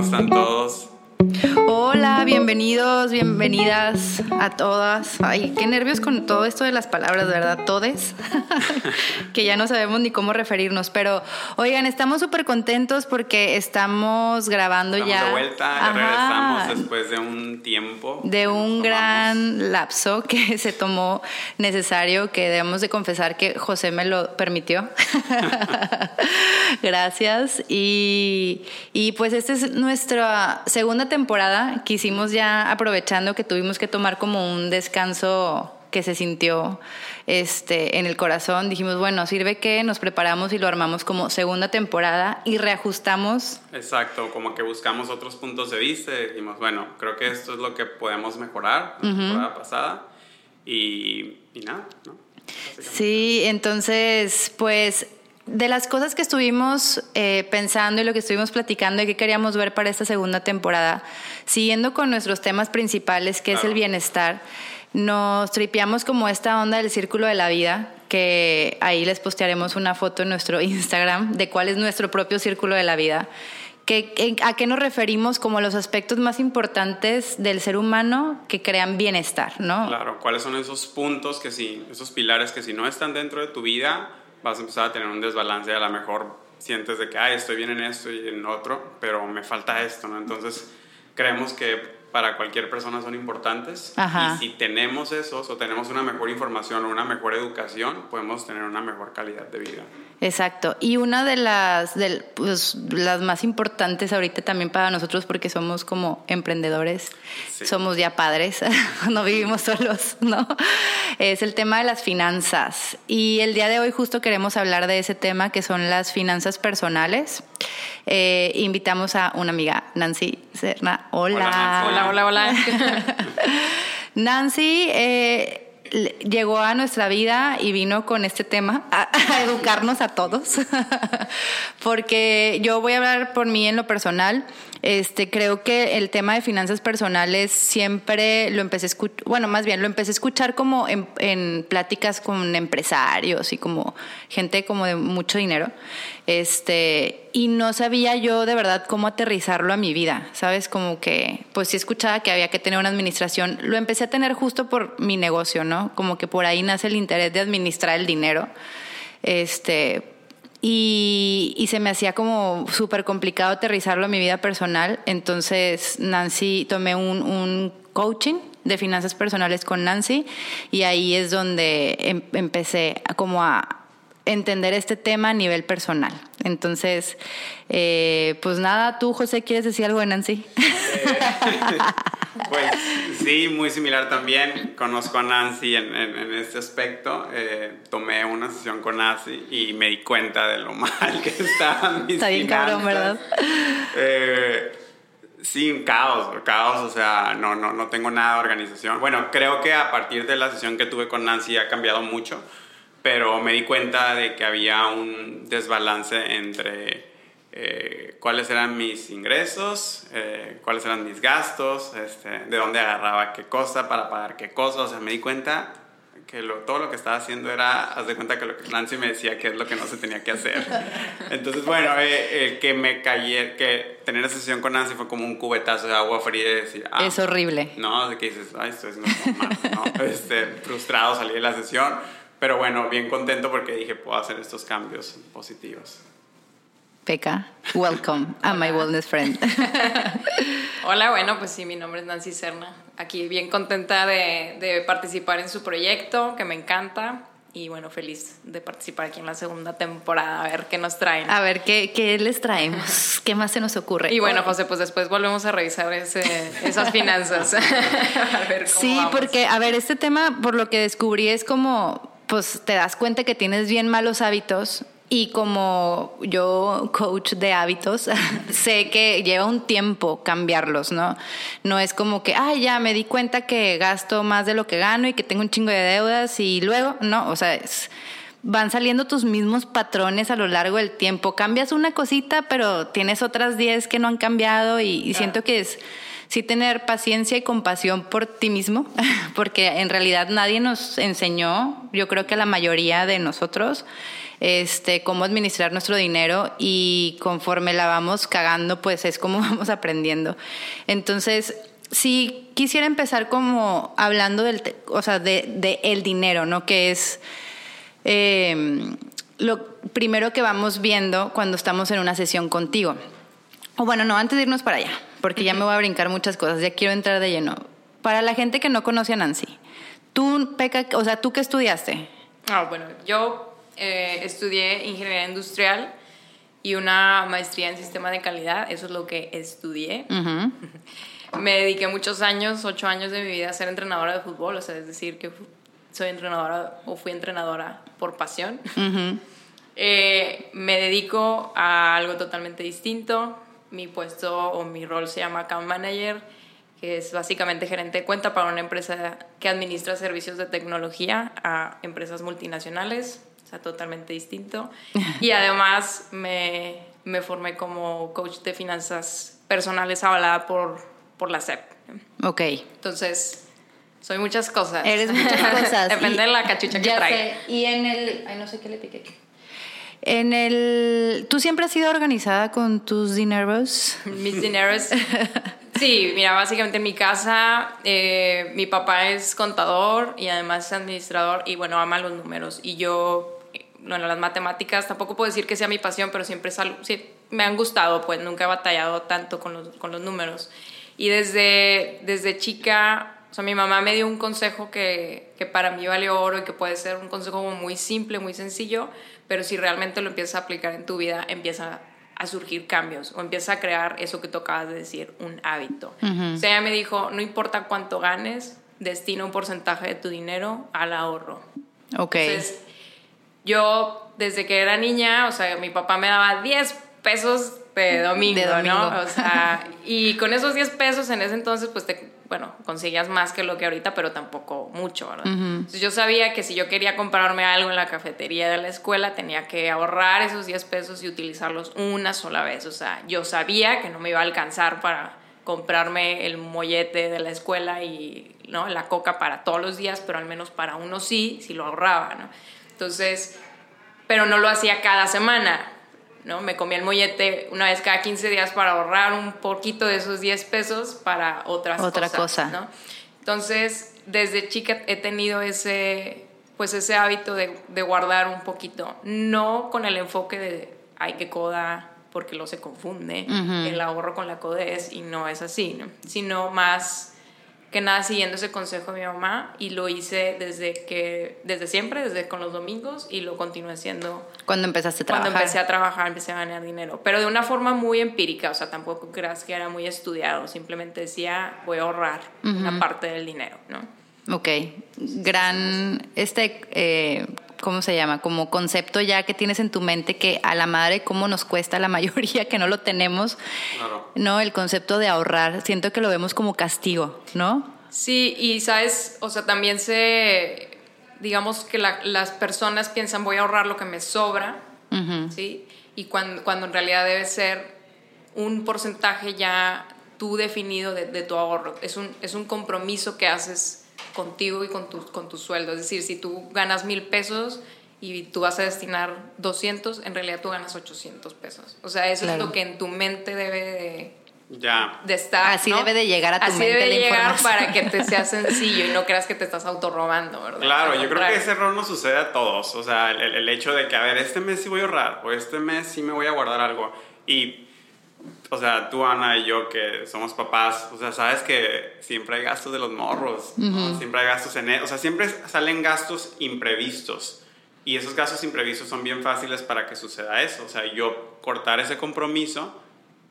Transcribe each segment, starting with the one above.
¿cómo están todos? Bienvenidas a todas. Ay, qué nervios con todo esto de las palabras, ¿verdad? Todes, que ya no sabemos ni cómo referirnos. Pero, oigan, estamos súper contentos porque estamos grabando Estamos ya. de vuelta, ya regresamos después de un tiempo. de un gran lapso que se tomó necesario, que debemos de confesar que José me lo permitió. Gracias. Y, y pues esta es nuestra segunda temporada. Quisimos ya, aprovechando que tuvimos que tomar como un descanso que se sintió este, en el corazón, dijimos, bueno, sirve que nos preparamos y lo armamos como segunda temporada y reajustamos Exacto, como que buscamos otros puntos de vista dijimos, bueno, creo que esto es lo que podemos mejorar la temporada pasada y, y nada, ¿no? Sí, entonces, pues de las cosas que estuvimos eh, pensando y lo que estuvimos platicando y que queríamos ver para esta segunda temporada, siguiendo con nuestros temas principales, que es el bienestar, nos tripeamos como esta onda del círculo de la vida, que ahí les postearemos una foto en nuestro Instagram de cuál es nuestro propio círculo de la vida. Que, que- ¿A qué nos referimos como los aspectos más importantes del ser humano que crean bienestar, no? Claro, ¿cuáles son esos puntos que si, esos pilares que si no están dentro de tu vida, vas a empezar a tener un desbalance y a lo mejor sientes de que, ay, estoy bien en esto y en otro, pero me falta esto, ¿no? Entonces, creemos que para cualquier persona son importantes Ajá. y si tenemos esos o tenemos una mejor información o una mejor educación, podemos tener una mejor calidad de vida. Exacto. Y una de las, del- pues, las más importantes ahorita también para nosotros, porque somos como emprendedores, Sí. somos ya padres, no vivimos solos, ¿no? Es el tema de las finanzas. Y el día de hoy justo queremos hablar de ese tema, que son las finanzas personales. Eh, invitamos a una amiga, Nancy Serna. Hola, Nancy. Hola, hola, hola. Nancy eh, llegó a nuestra vida y vino con este tema a, educarnos a todos, porque yo voy a hablar por mí en lo personal. Este, creo que el tema de finanzas personales siempre lo empecé a escuchar, bueno, más bien lo empecé a escuchar como en, en pláticas con empresarios y como gente como de mucho dinero. Este, y no sabía yo de verdad cómo aterrizarlo a mi vida, ¿sabes? Como que, pues sí escuchaba que había que tener una administración. Lo empecé a tener justo por mi negocio, ¿no? Como que por ahí nace el interés de administrar el dinero. Este, y, se me hacía como súper complicado aterrizarlo a mi vida personal. Entonces, Nancy, tomé un, un coaching de finanzas personales con Nancy y ahí es donde em- empecé como a entender este tema a nivel personal. Entonces, eh, pues nada, tú, José, ¿quieres decir algo de Nancy? Pues sí, muy similar también. Conozco a Nancy en, en- en este aspecto. Eh, tomé una sesión con Nancy y me di cuenta de lo mal que estaban mis Está bien cabrón. ¿verdad? Eh, sí, un caos, caos. O sea, no, no, no tengo nada de organización. Bueno, creo que a partir de la sesión que tuve con Nancy ha cambiado mucho, pero me di cuenta de que había un desbalance entre eh, cuáles eran mis ingresos, eh, cuáles eran mis gastos, este, de dónde agarraba qué cosa para pagar qué cosa. O sea, me di cuenta que lo- todo lo que estaba haciendo era, haz de cuenta que lo que Nancy me decía que es lo que no se tenía que hacer. Entonces, bueno, eh, que me cayé, que tener esa sesión con Nancy fue como un cubetazo de agua fría y decir, ah, es horrible. no, de que dices, ay, estoy haciendo como mal, ¿no? Este, frustrado salí de la sesión, pero bueno, bien contento porque dije, puedo hacer estos cambios positivos. Peca, welcome a my wellness friend. Hola, bueno, pues sí, mi nombre es Nancy Serna. Aquí bien contenta de, de participar en su proyecto, que me encanta. Y bueno, feliz de participar aquí en la segunda temporada, a ver qué nos traen. A ver, ¿qué, qué les traemos? ¿Qué más se nos ocurre? Y bueno, José, pues después volvemos a revisar ese, esas finanzas. a ver cómo Sí, vamos. porque, a ver, este tema, por lo que descubrí, es como, pues te das cuenta que tienes bien malos hábitos y como yo, coach de hábitos, sé que lleva un tiempo cambiarlos, ¿no? No es como que, ay, ya me di cuenta que gasto más de lo que gano y que tengo un chingo de deudas y luego, no, o sea, es van saliendo tus mismos patrones a lo largo del tiempo. Cambias una cosita, pero tienes otras 10 que no han cambiado y, y siento que es sí tener paciencia y compasión por ti mismo, porque en realidad nadie nos enseñó, yo creo que la mayoría de nosotros, este, cómo administrar nuestro dinero y conforme la vamos cagando, pues es como vamos aprendiendo. Entonces, sí quisiera empezar como hablando del, o sea, de, el dinero, ¿no? Que es em, lo primero que vamos viendo cuando estamos en una sesión contigo. O bueno, no, antes de irnos para allá, porque ya me voy a brincar muchas cosas, ya quiero entrar de lleno. Para la gente que no conoce a Nancy, tú, Peca, o sea, ¿tú qué estudiaste? Ah, bueno, yo eh, estudié ingeniería industrial y una maestría en sistema de calidad, eso es lo que estudié. Me dediqué muchos años, ocho años de mi vida a ser entrenadora de fútbol, o sea, es decir, que soy entrenadora o fui entrenadora por pasión. Eh, me dedico a algo totalmente distinto. Mi puesto o mi rol se llama Account Manager, que es básicamente gerente de cuenta para una empresa que administra servicios de tecnología a empresas multinacionales, o sea, totalmente distinto. Y además me, me formé como coach de finanzas personales avalada por por la SEP. Ok. Entonces, soy muchas cosas. Eres muchas cosas. Depende de la cachucha que traiga. Y en el... Ay, no sé qué le piqué aquí. En el... ¿Tú siempre has sido organizada con tus dineros? Mis dineros. Sí, mira, básicamente en mi casa eh, mi papá es contador y además es administrador y bueno, ama los números. Y yo, bueno, las matemáticas tampoco puedo decir que sea mi pasión, pero siempre sí, me han gustado, pues nunca he batallado tanto con los, con los números. Y desde, desde chica, o sea, mi mamá me dio un consejo que, que para mí vale oro y que puede ser un consejo muy simple, muy sencillo, pero si realmente lo empiezas a aplicar en tu vida, empieza a surgir cambios o empieza a crear eso que tú acabas de decir, un hábito. O sea, ella me dijo, no importa cuánto ganes, destina un porcentaje de tu dinero al ahorro. Ok. Entonces, yo desde que era niña, o sea, mi papá me daba 10 pesos de domingo, ¿no? O sea, y con esos 10 pesos en ese entonces, pues te, bueno, conseguías más que lo que ahorita, pero tampoco mucho, ¿verdad? Entonces yo sabía que si yo quería comprarme algo en la cafetería de la escuela, tenía que ahorrar esos 10 pesos y utilizarlos una sola vez. O sea, yo sabía que no me iba a alcanzar para comprarme el mollete de la escuela y ¿no? la coca para todos los días, pero al menos para uno sí, si lo ahorraba, ¿no? Entonces, pero no lo hacía cada semana ¿no? Me comía el mollete una vez cada 15 días para ahorrar un poquito de esos 10 pesos para otras Otra cosas, cosa. ¿no? Entonces, desde chica he tenido ese, pues ese hábito de, de guardar un poquito, no con el enfoque de, ay, qué coda, porque lo se confunde, el ahorro con la codez y no es así, ¿no? Sino más que nada siguiendo ese consejo de mi mamá y lo hice desde que desde siempre, desde con los domingos y lo continué haciendo cuando empezaste a trabajar. Cuando empecé a trabajar, empecé a ganar dinero, pero de una forma muy empírica, o sea, tampoco creas que era muy estudiado, simplemente decía, voy a ahorrar una parte del dinero, ¿no? Ok, gran, este, eh, ¿cómo se llama? Como concepto ya que tienes en tu mente que a la madre cómo nos cuesta la mayoría que no lo tenemos, ¿no? El concepto de ahorrar, siento que lo vemos como castigo, ¿no? Sí, y sabes, o sea, también se, digamos que las personas piensan voy a ahorrar lo que me sobra, ¿sí? Y cuando, cuando en realidad debe ser un porcentaje ya tú definido de, de tu ahorro, es un, es un compromiso que haces contigo y con tu, con tu sueldo. Es decir, si tú ganas mil pesos y tú vas a destinar 200, en realidad tú ganas 800 pesos. O sea, eso es lo que en tu mente debe de, ya. de estar. Así debe de llegar a tu Así mente debe la llegar para que te sea sencillo y no creas que te estás autorrobando, ¿verdad? Claro, yo creo que ese error nos sucede a todos. O sea, el, el hecho de que, a ver, este mes sí voy a ahorrar o este mes sí me voy a guardar algo. Y o sea, tú, Ana y yo, que somos papás, o sea, sabes que siempre hay gastos de los morros, siempre hay gastos en... E, o sea, siempre salen gastos imprevistos. Y esos gastos imprevistos son bien fáciles para que suceda eso. O sea, yo cortar ese compromiso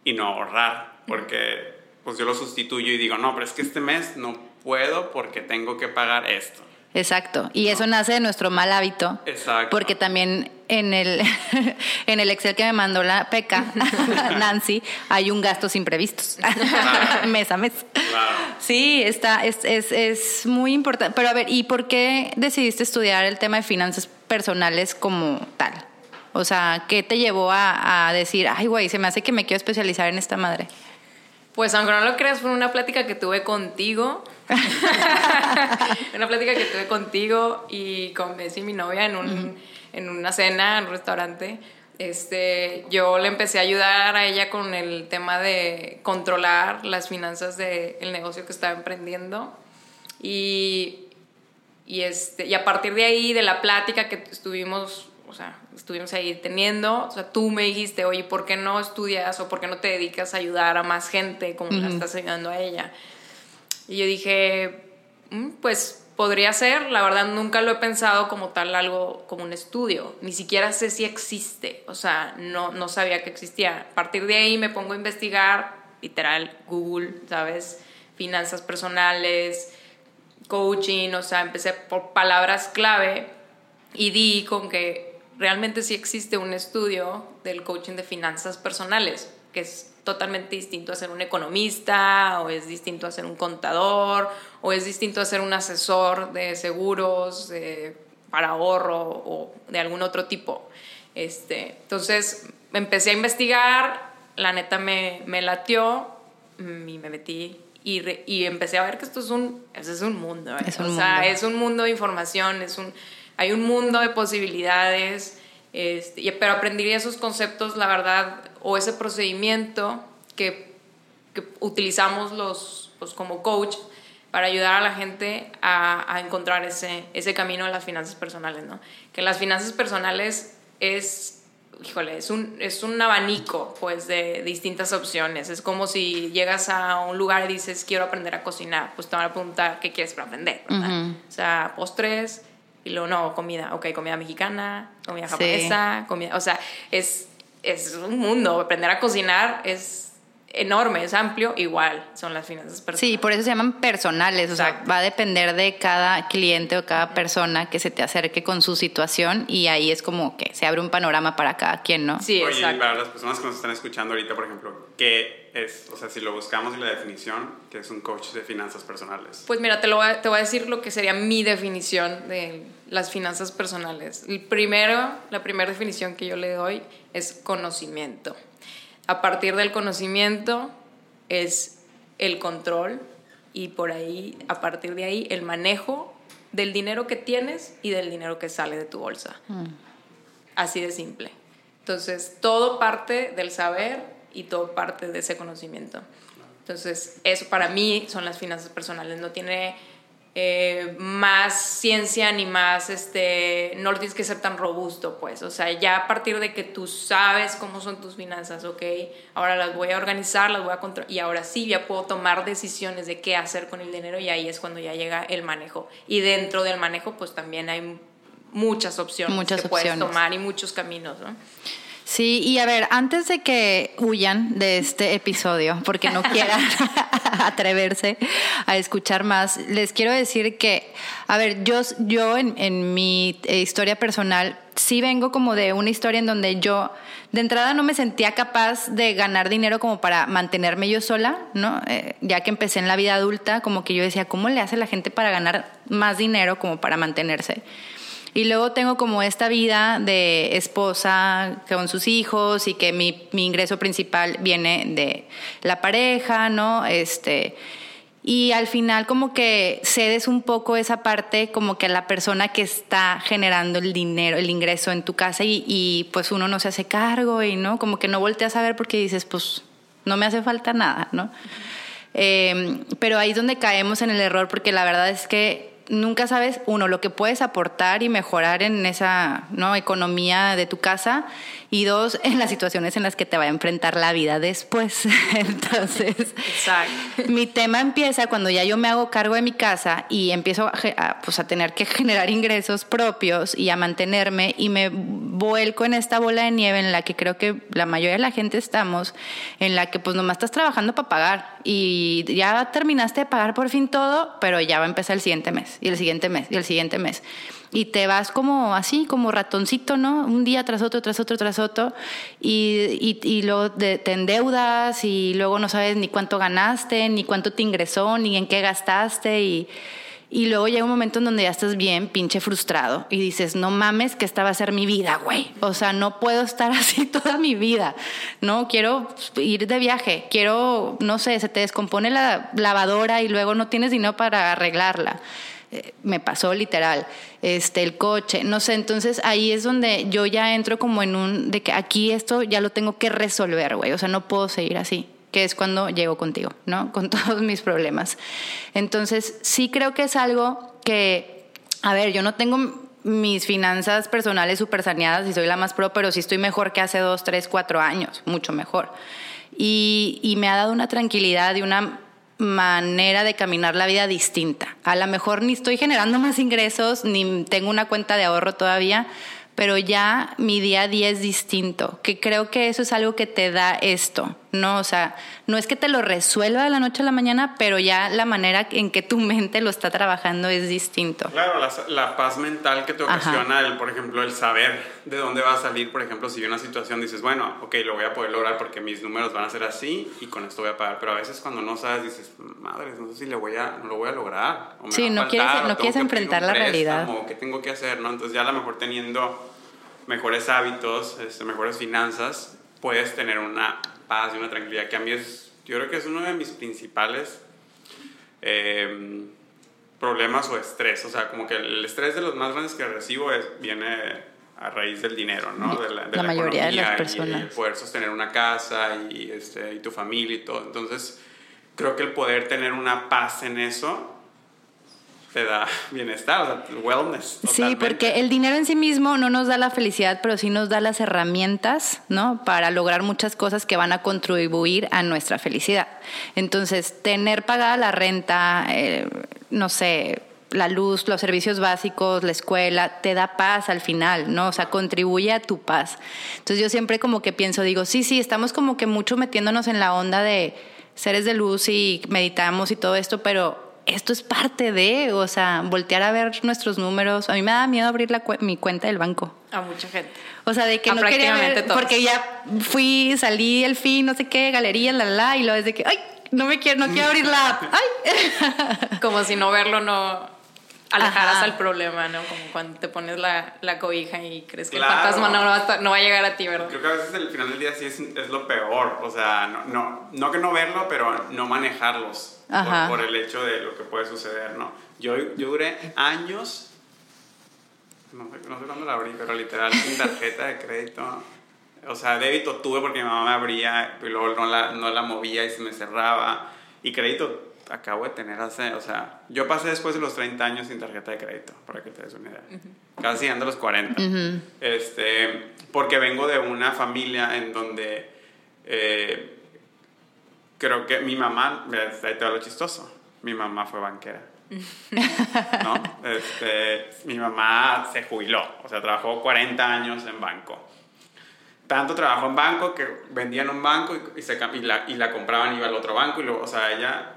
y no ahorrar, porque pues yo lo sustituyo y digo, no, pero es que este mes no puedo porque tengo que pagar esto. Exacto. Y eso nace de nuestro mal hábito. Exacto. Porque también en el, en el Excel que me mandó la PECA, Nancy, hay un gastos imprevistos. mes a mes. Claro. Sí, está, es, es, es muy importante. Pero a ver, ¿y por qué decidiste estudiar el tema de finanzas personales como tal? O sea, ¿qué te llevó a, a decir, ay, güey, se me hace que me quiero especializar en esta madre? Pues aunque no lo creas, fue una plática que tuve contigo. una plática que tuve contigo y con Bessie, mi novia, en un, en una cena, en un restaurante. Este, yo le empecé a ayudar a ella con el tema de controlar las finanzas del negocio que estaba emprendiendo. Y, y, este, y a partir de ahí, de la plática que estuvimos, o sea, estuvimos ahí teniendo, o sea, tú me dijiste, oye, ¿por qué no estudias o por qué no te dedicas a ayudar a más gente como la estás ayudando a ella? Y yo dije, mm, pues podría ser, la verdad nunca lo he pensado como tal algo como un estudio, ni siquiera sé si existe, o sea, no, no sabía que existía. A partir de ahí me pongo a investigar, literal, Google, ¿sabes? Finanzas personales, coaching, o sea, empecé por palabras clave y di con que realmente sí existe un estudio del coaching de finanzas personales, que es totalmente distinto a ser un economista, o es distinto a ser un contador, o es distinto a ser un asesor de seguros, para ahorro o de algún otro tipo. Este, entonces empecé a investigar, la neta me, me latió mm, y me metí y, y, empecé a ver que esto es un, es un mundo. ¿eh? Es un o sea, es un mundo de información, es un, hay un mundo de posibilidades. Este, pero aprendí esos conceptos, la verdad, o ese procedimiento que, que utilizamos los, pues, como coach para ayudar a la gente a, a, encontrar ese, ese camino de las finanzas personales, ¿no? Que las finanzas personales es, híjole, es un, es un abanico, pues, de, distintas opciones. Es como si llegas a un lugar y dices, quiero aprender a cocinar, pues te van a preguntar, ¿qué quieres para aprender? O sea, postres, y luego, no, comida, ok, comida mexicana, comida japonesa, comida, o sea, es, es un mundo, aprender a cocinar es enorme, es amplio, igual son las finanzas personales. Sí, por eso se llaman personales, o sea, va a depender de cada cliente o cada persona que se te acerque con su situación y ahí es como que se abre un panorama para cada quien, ¿no? Sí, Oye, exacto. para las personas que nos están escuchando ahorita, por ejemplo, ¿qué es? O sea, si lo buscamos en la definición, ¿qué es un coach de finanzas personales? Pues mira, te, lo voy a, te voy a decir lo que sería mi definición de las finanzas personales. El primero, la primera definición que yo le doy es conocimiento a partir del conocimiento es el control y por ahí, a partir de ahí, el manejo del dinero que tienes y del dinero que sale de tu bolsa. Mm. Así de simple. Entonces, todo parte del saber y todo parte de ese conocimiento. Entonces, eso para mí son las finanzas personales. No tiene eh, más ciencia ni más, este, no tienes que ser tan robusto, pues. O sea, ya a partir de que tú sabes cómo son tus finanzas, ok, ahora las voy a organizar, las voy a controlar, y ahora sí ya puedo tomar decisiones de qué hacer con el dinero y ahí es cuando ya llega el manejo. Y dentro del manejo, pues también hay muchas opciones muchas que puedes tomar y muchos caminos, ¿no? Sí, y a ver, antes de que huyan de este episodio, porque no quieran atreverse a escuchar más, les quiero decir que, a ver, yo, yo en, en mi eh, historia personal sí vengo como de una historia en donde yo de entrada no me sentía capaz de ganar dinero como para mantenerme yo sola, ¿no? Eh, ya que empecé en la vida adulta, como que yo decía, ¿cómo le hace la gente para ganar más dinero como para mantenerse? Y luego tengo como esta vida de esposa con sus hijos y que mi, mi ingreso principal viene de la pareja, ¿no? Este, y al final como que cedes un poco esa parte como que la persona que está generando el dinero, el ingreso en tu casa y, y, pues uno no se hace cargo y no, como que no volteas a ver porque dices pues no me hace falta nada, ¿no? Eh, pero ahí es donde caemos en el error porque la verdad es que nunca sabes, uno, lo que puedes aportar y mejorar en esa ¿no? economía de tu casa y dos, en las situaciones en las que te va a enfrentar la vida después. Entonces, mi tema empieza cuando ya yo me hago cargo de mi casa y empiezo a, pues, a tener que generar ingresos propios y a mantenerme y me vuelco en esta bola de nieve en la que creo que la mayoría de la gente estamos, en la que pues nomás estás trabajando para pagar y ya terminaste de pagar por fin todo, pero ya va a empezar el siguiente mes y el siguiente mes y el siguiente mes y te vas como así, como ratoncito, ¿no? Un día tras otro, tras otro, tras otro, y, y, y luego te endeudas y luego no sabes ni cuánto ganaste, ni cuánto te ingresó, ni en qué gastaste, y, y luego llega un momento en donde ya estás bien pinche frustrado y dices, no mames, que esta va a ser mi vida, güey. O sea, no puedo estar así toda mi vida. No, quiero ir de viaje, quiero, no sé, se te descompone la lavadora y luego no tienes dinero para arreglarla Me pasó literal, este, el coche, no sé, entonces ahí es donde yo ya entro como en un, de que aquí esto ya lo tengo que resolver, güey, o sea, no puedo seguir así que es cuando llego contigo, ¿no? Con todos mis problemas. Entonces, sí creo que es algo que, a ver, yo no tengo mis finanzas personales súper saneadas y soy la más pro, pero sí estoy mejor que hace dos, tres, cuatro años, mucho mejor. Y, y me ha dado una tranquilidad y una manera de caminar la vida distinta. A lo mejor ni estoy generando más ingresos, ni tengo una cuenta de ahorro todavía, pero ya mi día a día es distinto, que creo que eso es algo que te da esto, ¿no? O sea, no es que te lo resuelva de la noche a la mañana, pero ya la manera en que tu mente lo está trabajando es distinto. Claro, la, paz mental que te ocasiona, el, por ejemplo, el saber de dónde va a salir, por ejemplo, si hay una situación dices, bueno, ok, lo voy a poder lograr porque mis números van a ser así y con esto voy a pagar, pero a veces cuando no sabes dices, madre, no sé si le voy a, no lo voy a lograr. O me sí, no quieres, no quieres enfrentar la realidad. ¿Qué tengo que hacer? ¿no? Entonces ya a lo mejor teniendo mejores hábitos, este, mejores finanzas, puedes tener una paz y una tranquilidad que a mí es, yo creo que es uno de mis principales em, problemas o estrés. O sea, como que el estrés de los más grandes que recibo es, viene a raíz del dinero, ¿no? De la, mayoría de las personas. Y, poder sostener una casa y, este, y tu familia y todo. Entonces, creo que el poder tener una paz en eso te da bienestar, o sea, wellness. Sí, porque el dinero en sí mismo no nos da la felicidad, pero sí nos da las herramientas, ¿no? Para lograr muchas cosas que van a contribuir a nuestra felicidad. Entonces, tener pagada la renta, eh, no sé, la luz, los servicios básicos, la escuela, te da paz al final, ¿no? O sea, contribuye a tu paz. Entonces yo siempre como que pienso, digo, sí, sí, estamos como que mucho metiéndonos en la onda de seres de luz y meditamos y todo esto, pero esto es parte de, o sea, voltear a ver nuestros números. A mí me da miedo abrir la mi cuenta del banco. A mucha gente. O sea, de que no quería ver, porque ya fui, salí el fin, no sé qué, galería, la, la, y lo es de que, ay, no me quiero, no quiero abrir la app. Ay. Como si no verlo no alejaras al problema, ¿no? Como cuando te pones la, la cobija y crees que el fantasma no va, a, no va, a, llegar a ti, ¿verdad? Creo que a veces el final del día sí es, es lo peor. O sea, no, no, no, que no verlo, pero no manejarlos por, por, el hecho de lo que puede suceder, ¿no? Yo, yo duré años, no sé, no sé cuándo la abrí, pero literal, sin tarjeta de crédito. O sea, débito tuve porque mi mamá me abría y luego no la, no la movía y se me cerraba. Y crédito acabo de tener hace, o sea, yo pasé después de los 30 años sin tarjeta de crédito, para que te des una idea. Casi ando a los 40. este, porque vengo de una familia en donde eh, creo que mi mamá, ahí te va lo chistoso, mi mamá fue banquera. ¿no? Este, mi mamá se jubiló, o sea, trabajó 40 años en banco. Tanto trabajó en banco que vendían un banco y, se, y, la, y la compraban y iba al otro banco. Y luego, o sea, ella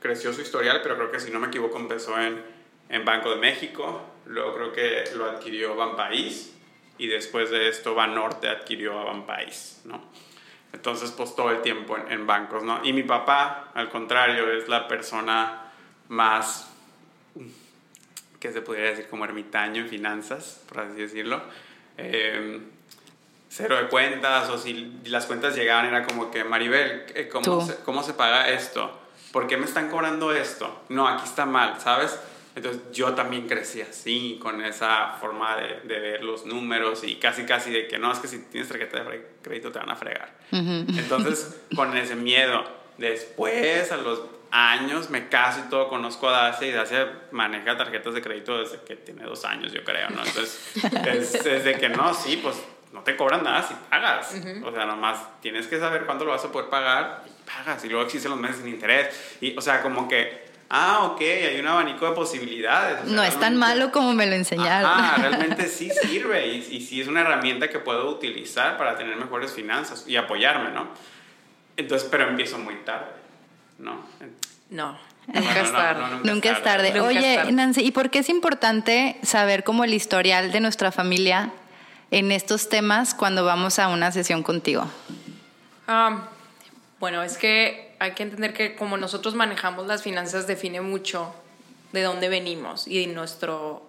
creció su historial, pero creo que si no me equivoco empezó en, en Banco de México, luego creo que lo adquirió Banpaís y después de esto Banorte adquirió a Banpaís, ¿no? Entonces, pues todo el tiempo en, en, bancos, ¿no? Y mi papá, al contrario, es la persona más, que se podría decir como ermitaño en finanzas, por así decirlo. Em, cero de cuentas, o si las cuentas llegaban, era como que, Maribel, eh, ¿cómo, se, ¿cómo se paga esto? ¿Por qué me están cobrando esto? No, aquí está mal, ¿sabes? Entonces yo también crecí así, con esa forma de, ver los números y casi casi de que no, es que si tienes tarjeta de crédito te van a fregar. Entonces con ese miedo, después a los años me caso y todo, conozco a Dacia y Dacia maneja tarjetas de crédito desde que tiene dos años, yo creo, ¿no? Entonces es, desde que no, sí, pues no te cobran nada si pagas. O sea, nomás tienes que saber cuándo lo vas a poder pagar pagas y luego existen los meses sin interés. Y, o sea, como que, ah, ok, hay un abanico de posibilidades. no es tan malo como me lo enseñaron. Ah, realmente sí sirve y, y, sí es una herramienta que puedo utilizar para tener mejores finanzas y apoyarme, ¿no? Entonces, pero empiezo muy tarde, ¿no? No. Nunca es tarde. nunca, es tarde. Oye, Nancy, ¿y por qué es importante saber como el historial de nuestra familia en estos temas cuando vamos a una sesión contigo? Um, bueno, es que hay que entender que como nosotros manejamos las finanzas define mucho de dónde venimos y nuestro,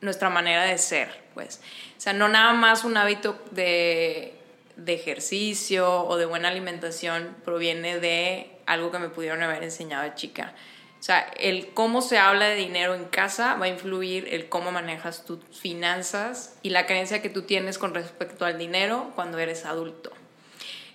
nuestra manera de ser, pues. O sea, no nada más un hábito de, de ejercicio o de buena alimentación proviene de algo que me pudieron haber enseñado de chica. O sea, el cómo se habla de dinero en casa va a influir el cómo manejas tus finanzas y la creencia que tú tienes con respecto al dinero cuando eres adulto.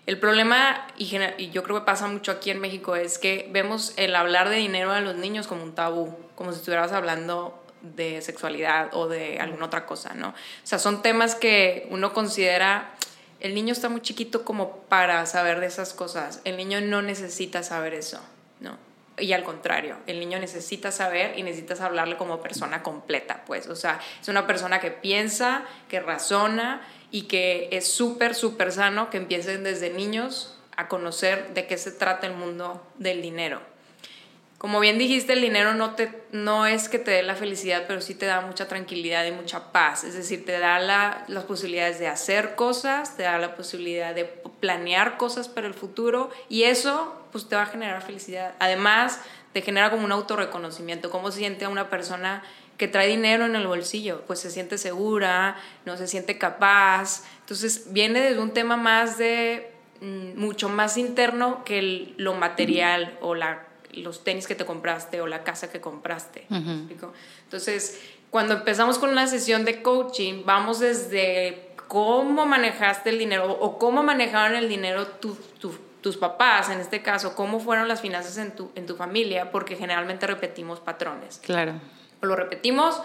El problema, y, yo creo que pasa mucho aquí en México, es que vemos el hablar de dinero a los niños como un tabú, como si estuvieras hablando de sexualidad o de alguna otra cosa, ¿no? O sea, son temas que uno considera, el niño está muy chiquito como para saber de esas cosas, el niño no necesita saber eso, ¿no? Y al contrario, el niño necesita saber y necesitas hablarle como persona completa, pues, o sea, es una persona que piensa, que razona y que es súper, súper sano que empiecen desde niños a conocer de qué se trata el mundo del dinero. Como bien dijiste, el dinero no, te, no es que te dé la felicidad, pero sí te da mucha tranquilidad y mucha paz. Es decir, te da la, las posibilidades de hacer cosas, te da la posibilidad de planear cosas para el futuro y eso pues te va a generar felicidad. Además, te genera como un autorreconocimiento, cómo se siente una persona que trae dinero en el bolsillo, pues se siente segura, no se siente capaz. Entonces viene desde un tema más de mm, mucho más interno que lo material o la, los tenis que te compraste o la casa que compraste. Entonces, cuando empezamos con una sesión de coaching, vamos desde cómo manejaste el dinero o cómo manejaron el dinero tus papás, en este caso, cómo fueron las finanzas en tu, en tu familia, porque generalmente repetimos patrones. Claro lo repetimos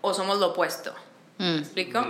o somos lo opuesto. ¿Me mm. explico?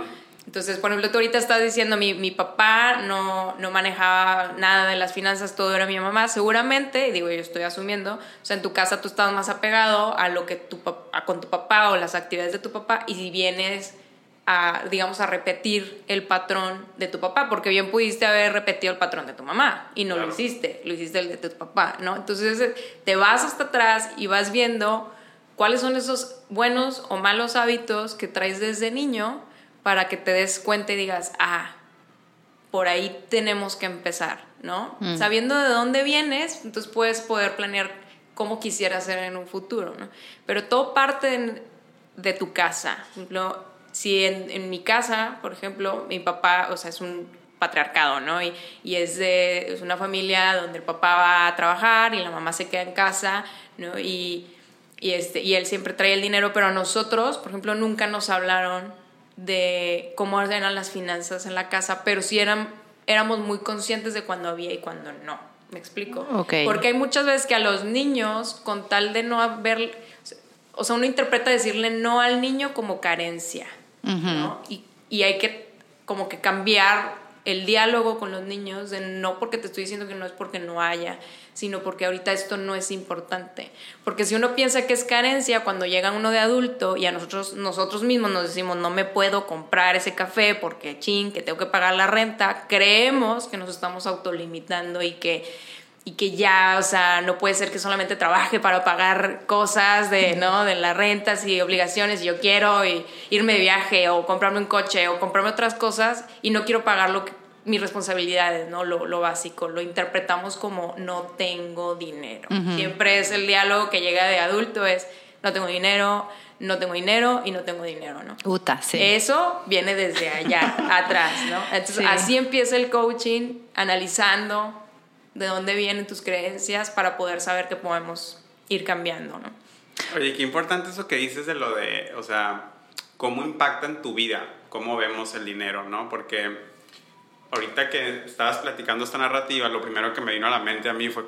Entonces, por ejemplo, tú ahorita estás diciendo, mi, mi papá no, no, manejaba nada de las finanzas, todo era mi mamá. Seguramente, digo, yo estoy asumiendo, o sea, en tu casa tú estás más apegado a lo que tu, a, con tu papá o las actividades de tu papá y si vienes a, digamos, a repetir el patrón de tu papá, porque bien pudiste haber repetido el patrón de tu mamá y no lo hiciste, lo hiciste el de tu papá, ¿no? Entonces, te vas hasta atrás y vas viendo cuáles son esos buenos o malos hábitos que traes desde niño para que te des cuenta y digas, ah, por ahí tenemos que empezar, ¿no? Mm. Sabiendo de dónde vienes, entonces puedes poder planear cómo quisieras ser en un futuro, ¿no? Pero todo parte de tu casa. Por ejemplo, si en, en, mi casa, por ejemplo, mi papá, o sea, es un patriarcado, ¿no? Y, y es, de, es una familia donde el papá va a trabajar y la mamá se queda en casa, ¿no? Y y, este, y él siempre trae el dinero, pero a nosotros, por ejemplo, nunca nos hablaron de cómo eran las finanzas en la casa, pero sí eran, éramos muy conscientes de cuando había y cuando no. ¿Me explico? Porque hay muchas veces que a los niños, con tal de no haber, o sea, uno interpreta decirle no al niño como carencia, Y, y hay que como que cambiar el diálogo con los niños de no porque te estoy diciendo que no es porque no haya, sino porque ahorita esto no es importante. Porque si uno piensa que es carencia, cuando llega uno de adulto y a nosotros, nosotros mismos nos decimos, no me puedo comprar ese café porque ching, que tengo que pagar la renta, creemos que nos estamos autolimitando y que y que ya, o sea, no puede ser que solamente trabaje para pagar cosas de, ¿no? de las rentas y obligaciones y yo quiero irme de viaje o comprarme un coche o comprarme otras cosas y no quiero pagar lo que mis responsabilidades, ¿no? Lo, lo, básico, lo interpretamos como no tengo dinero. Siempre es el diálogo que llega de adulto, es no tengo dinero, no tengo dinero y no tengo dinero, ¿no? Uta, sí. Eso viene desde allá, atrás, ¿no? Entonces, así empieza el coaching, analizando de dónde vienen tus creencias para poder saber que podemos ir cambiando, ¿no? Oye, qué importante eso que dices de lo de, o sea, cómo impacta en tu vida, cómo vemos el dinero, ¿no? Porque ahorita que estabas platicando esta narrativa, lo primero que me vino a la mente a mí fue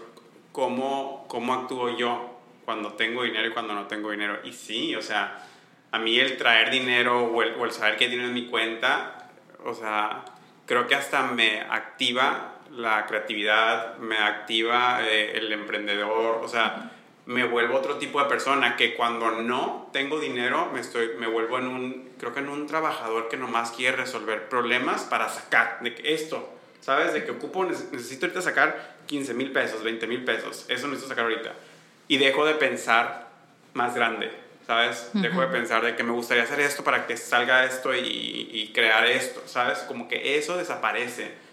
cómo, cómo actúo yo cuando tengo dinero y cuando no tengo dinero. Y sí, o sea, a mí el traer dinero o el, o el saber que hay dinero en mi cuenta, o sea, creo que hasta me activa la creatividad, me activa eh, el emprendedor, o sea, me vuelvo otro tipo de persona que cuando no tengo dinero me, estoy, me vuelvo en un, creo que en un trabajador que nomás quiere resolver problemas para sacar de esto, ¿sabes? De que ocupo, necesito ahorita sacar 15 mil pesos, 20 mil pesos, eso necesito sacar ahorita. Y dejo de pensar más grande, ¿sabes? Dejo de pensar de que me gustaría hacer esto para que salga esto y, y crear esto, ¿sabes? Como que eso desaparece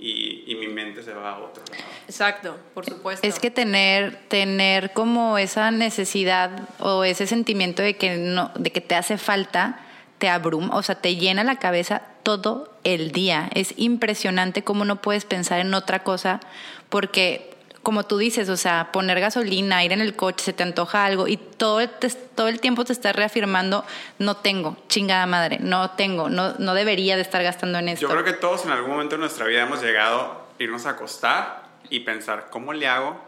y, y, mi mente se va a otro lado. Exacto, por supuesto. Es que tener, tener como esa necesidad o ese sentimiento de que, no, de que te hace falta, te abruma, o sea, te llena la cabeza todo el día. Es impresionante cómo no puedes pensar en otra cosa porque como tú dices, o sea, poner gasolina, ir en el coche, se te antoja algo y todo, todo el tiempo te estás reafirmando, no tengo, chingada madre, no tengo, no, no debería de estar gastando en esto. Yo creo que todos en algún momento de nuestra vida hemos llegado a irnos a acostar y pensar, ¿cómo le hago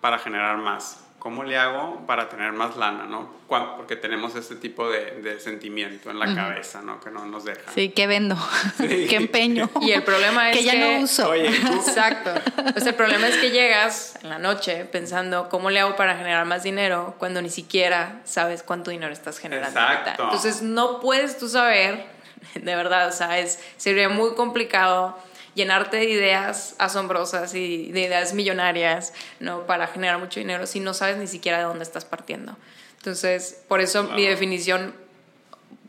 para generar más? ¿Cómo le hago para tener más lana, no? Porque tenemos este tipo de, de sentimiento en la cabeza, ¿no? Que no nos deja. Sí, ¿qué vendo? ¿Qué empeño? Y el problema es que... ya no uso. Oye, Exacto. Pues el problema es que llegas en la noche pensando, ¿cómo le hago para generar más dinero? Cuando ni siquiera sabes cuánto dinero estás generando. Exacto. Entonces no puedes tú saber, de verdad, o sea, es, sería muy complicado llenarte de ideas asombrosas y de ideas millonarias, ¿no? Para generar mucho dinero si no sabes ni siquiera de dónde estás partiendo. Entonces, por eso mi definición,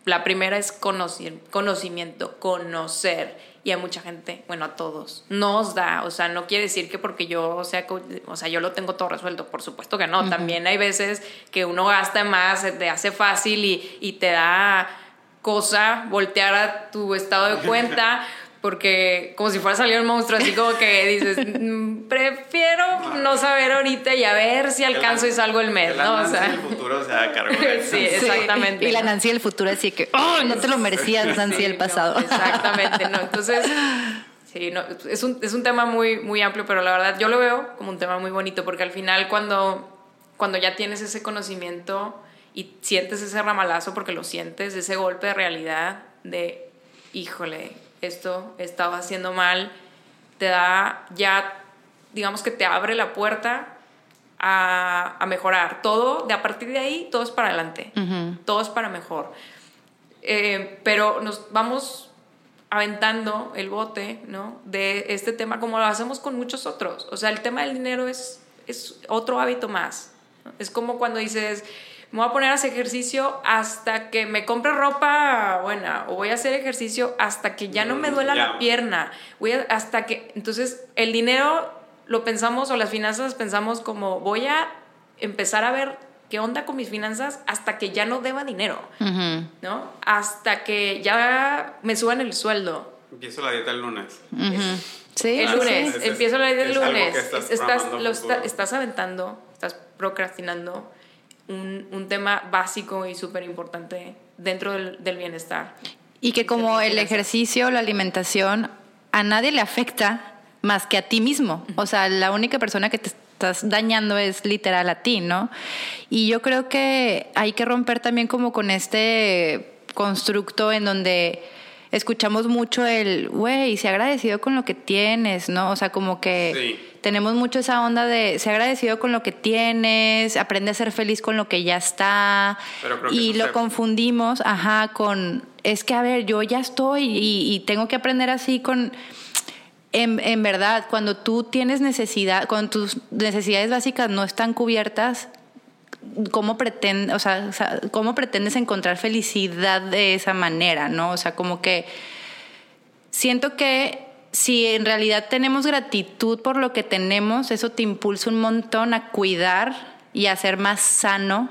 la primera es conocer, conocimiento, conocer. Y a mucha gente, bueno, a todos, nos da, o sea, no quiere decir que porque yo, sea, o sea yo lo tengo todo resuelto, por supuesto que no. También hay veces que uno gasta más, te hace fácil y, y te da cosa voltear a tu estado de cuenta porque como si fuera a salir un monstruo, así como que dices, mm, prefiero no saber ahorita y a ver si alcanzo y salgo el mes, ¿no? O sea, el futuro se cargo Sí, exactamente. Y la Nancy del futuro así que, oh, no te lo merecías, Nancy del pasado. exactamente, ¿no? Entonces, sí, no, es, un, es un tema muy, muy amplio, pero la verdad yo lo veo como un tema muy bonito, porque al final cuando, cuando ya tienes ese conocimiento y sientes ese ramalazo, porque lo sientes, ese golpe de realidad de, híjole, esto estaba haciendo mal, te da ya, digamos que te abre la puerta a, mejorar. Todo, de a partir de ahí, todo es para adelante, todo es para mejor. Eh, pero nos vamos aventando el bote, ¿no? De este tema como lo hacemos con muchos otros. O sea, el tema del dinero es, es otro hábito más. Es como cuando dices, me voy a poner a hacer ejercicio hasta que me compre ropa buena o voy a hacer ejercicio hasta que ya no me duela la pierna, voy hasta que entonces el dinero lo pensamos o las finanzas pensamos como voy a empezar a ver qué onda con mis finanzas hasta que ya no deba dinero, ¿no? Hasta que ya me suban el sueldo. Empiezo la dieta el lunes. Sí, el lunes, empiezo la dieta el lunes. estás, lo estás aventando, estás procrastinando un, un tema básico y súper importante dentro del, del, bienestar. Y que como el ejercicio, la alimentación, a nadie le afecta más que a ti mismo. O sea, la única persona que te estás dañando es literal a ti, ¿no? Y yo creo que hay que romper también como con este constructo en donde escuchamos mucho el, güey, se agradecido con lo que tienes, ¿no? O sea, como que tenemos mucho esa onda de se agradecido con lo que tienes, aprende a ser feliz con lo que ya está. y lo confundimos, ajá, con, es que, a ver, yo ya estoy y, y tengo que aprender así con... En, en, verdad, cuando tú tienes necesidad, cuando tus necesidades básicas no están cubiertas, cómo, pretende, o sea, cómo pretendes encontrar felicidad de esa manera, ¿no? O sea, como que siento que si en realidad tenemos gratitud por lo que tenemos, eso te impulsa un montón a cuidar y a ser más sano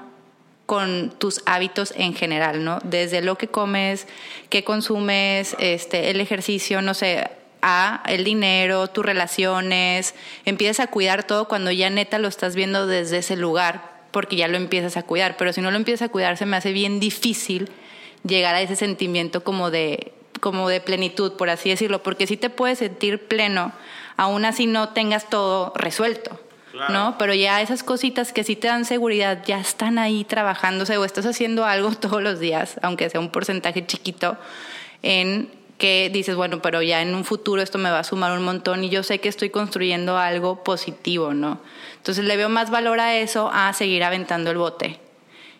con tus hábitos en general, ¿no? Desde lo que comes, qué consumes, este, el ejercicio, no sé, a el dinero, tus relaciones, empiezas a cuidar todo cuando ya neta lo estás viendo desde ese lugar, porque ya lo empiezas a cuidar, pero si no lo empiezas a cuidar se me hace bien difícil llegar a ese sentimiento como de, como de plenitud, por así decirlo, porque sí te puedes sentir pleno, aún así no tengas todo resuelto. ¿no? Pero ya esas cositas que sí te dan seguridad ya están ahí trabajándose o estás haciendo algo todos los días, aunque sea un porcentaje chiquito, en que dices, bueno, pero ya en un futuro esto me va a sumar un montón y yo sé que estoy construyendo algo positivo, ¿no? Entonces le veo más valor a eso a seguir aventando el bote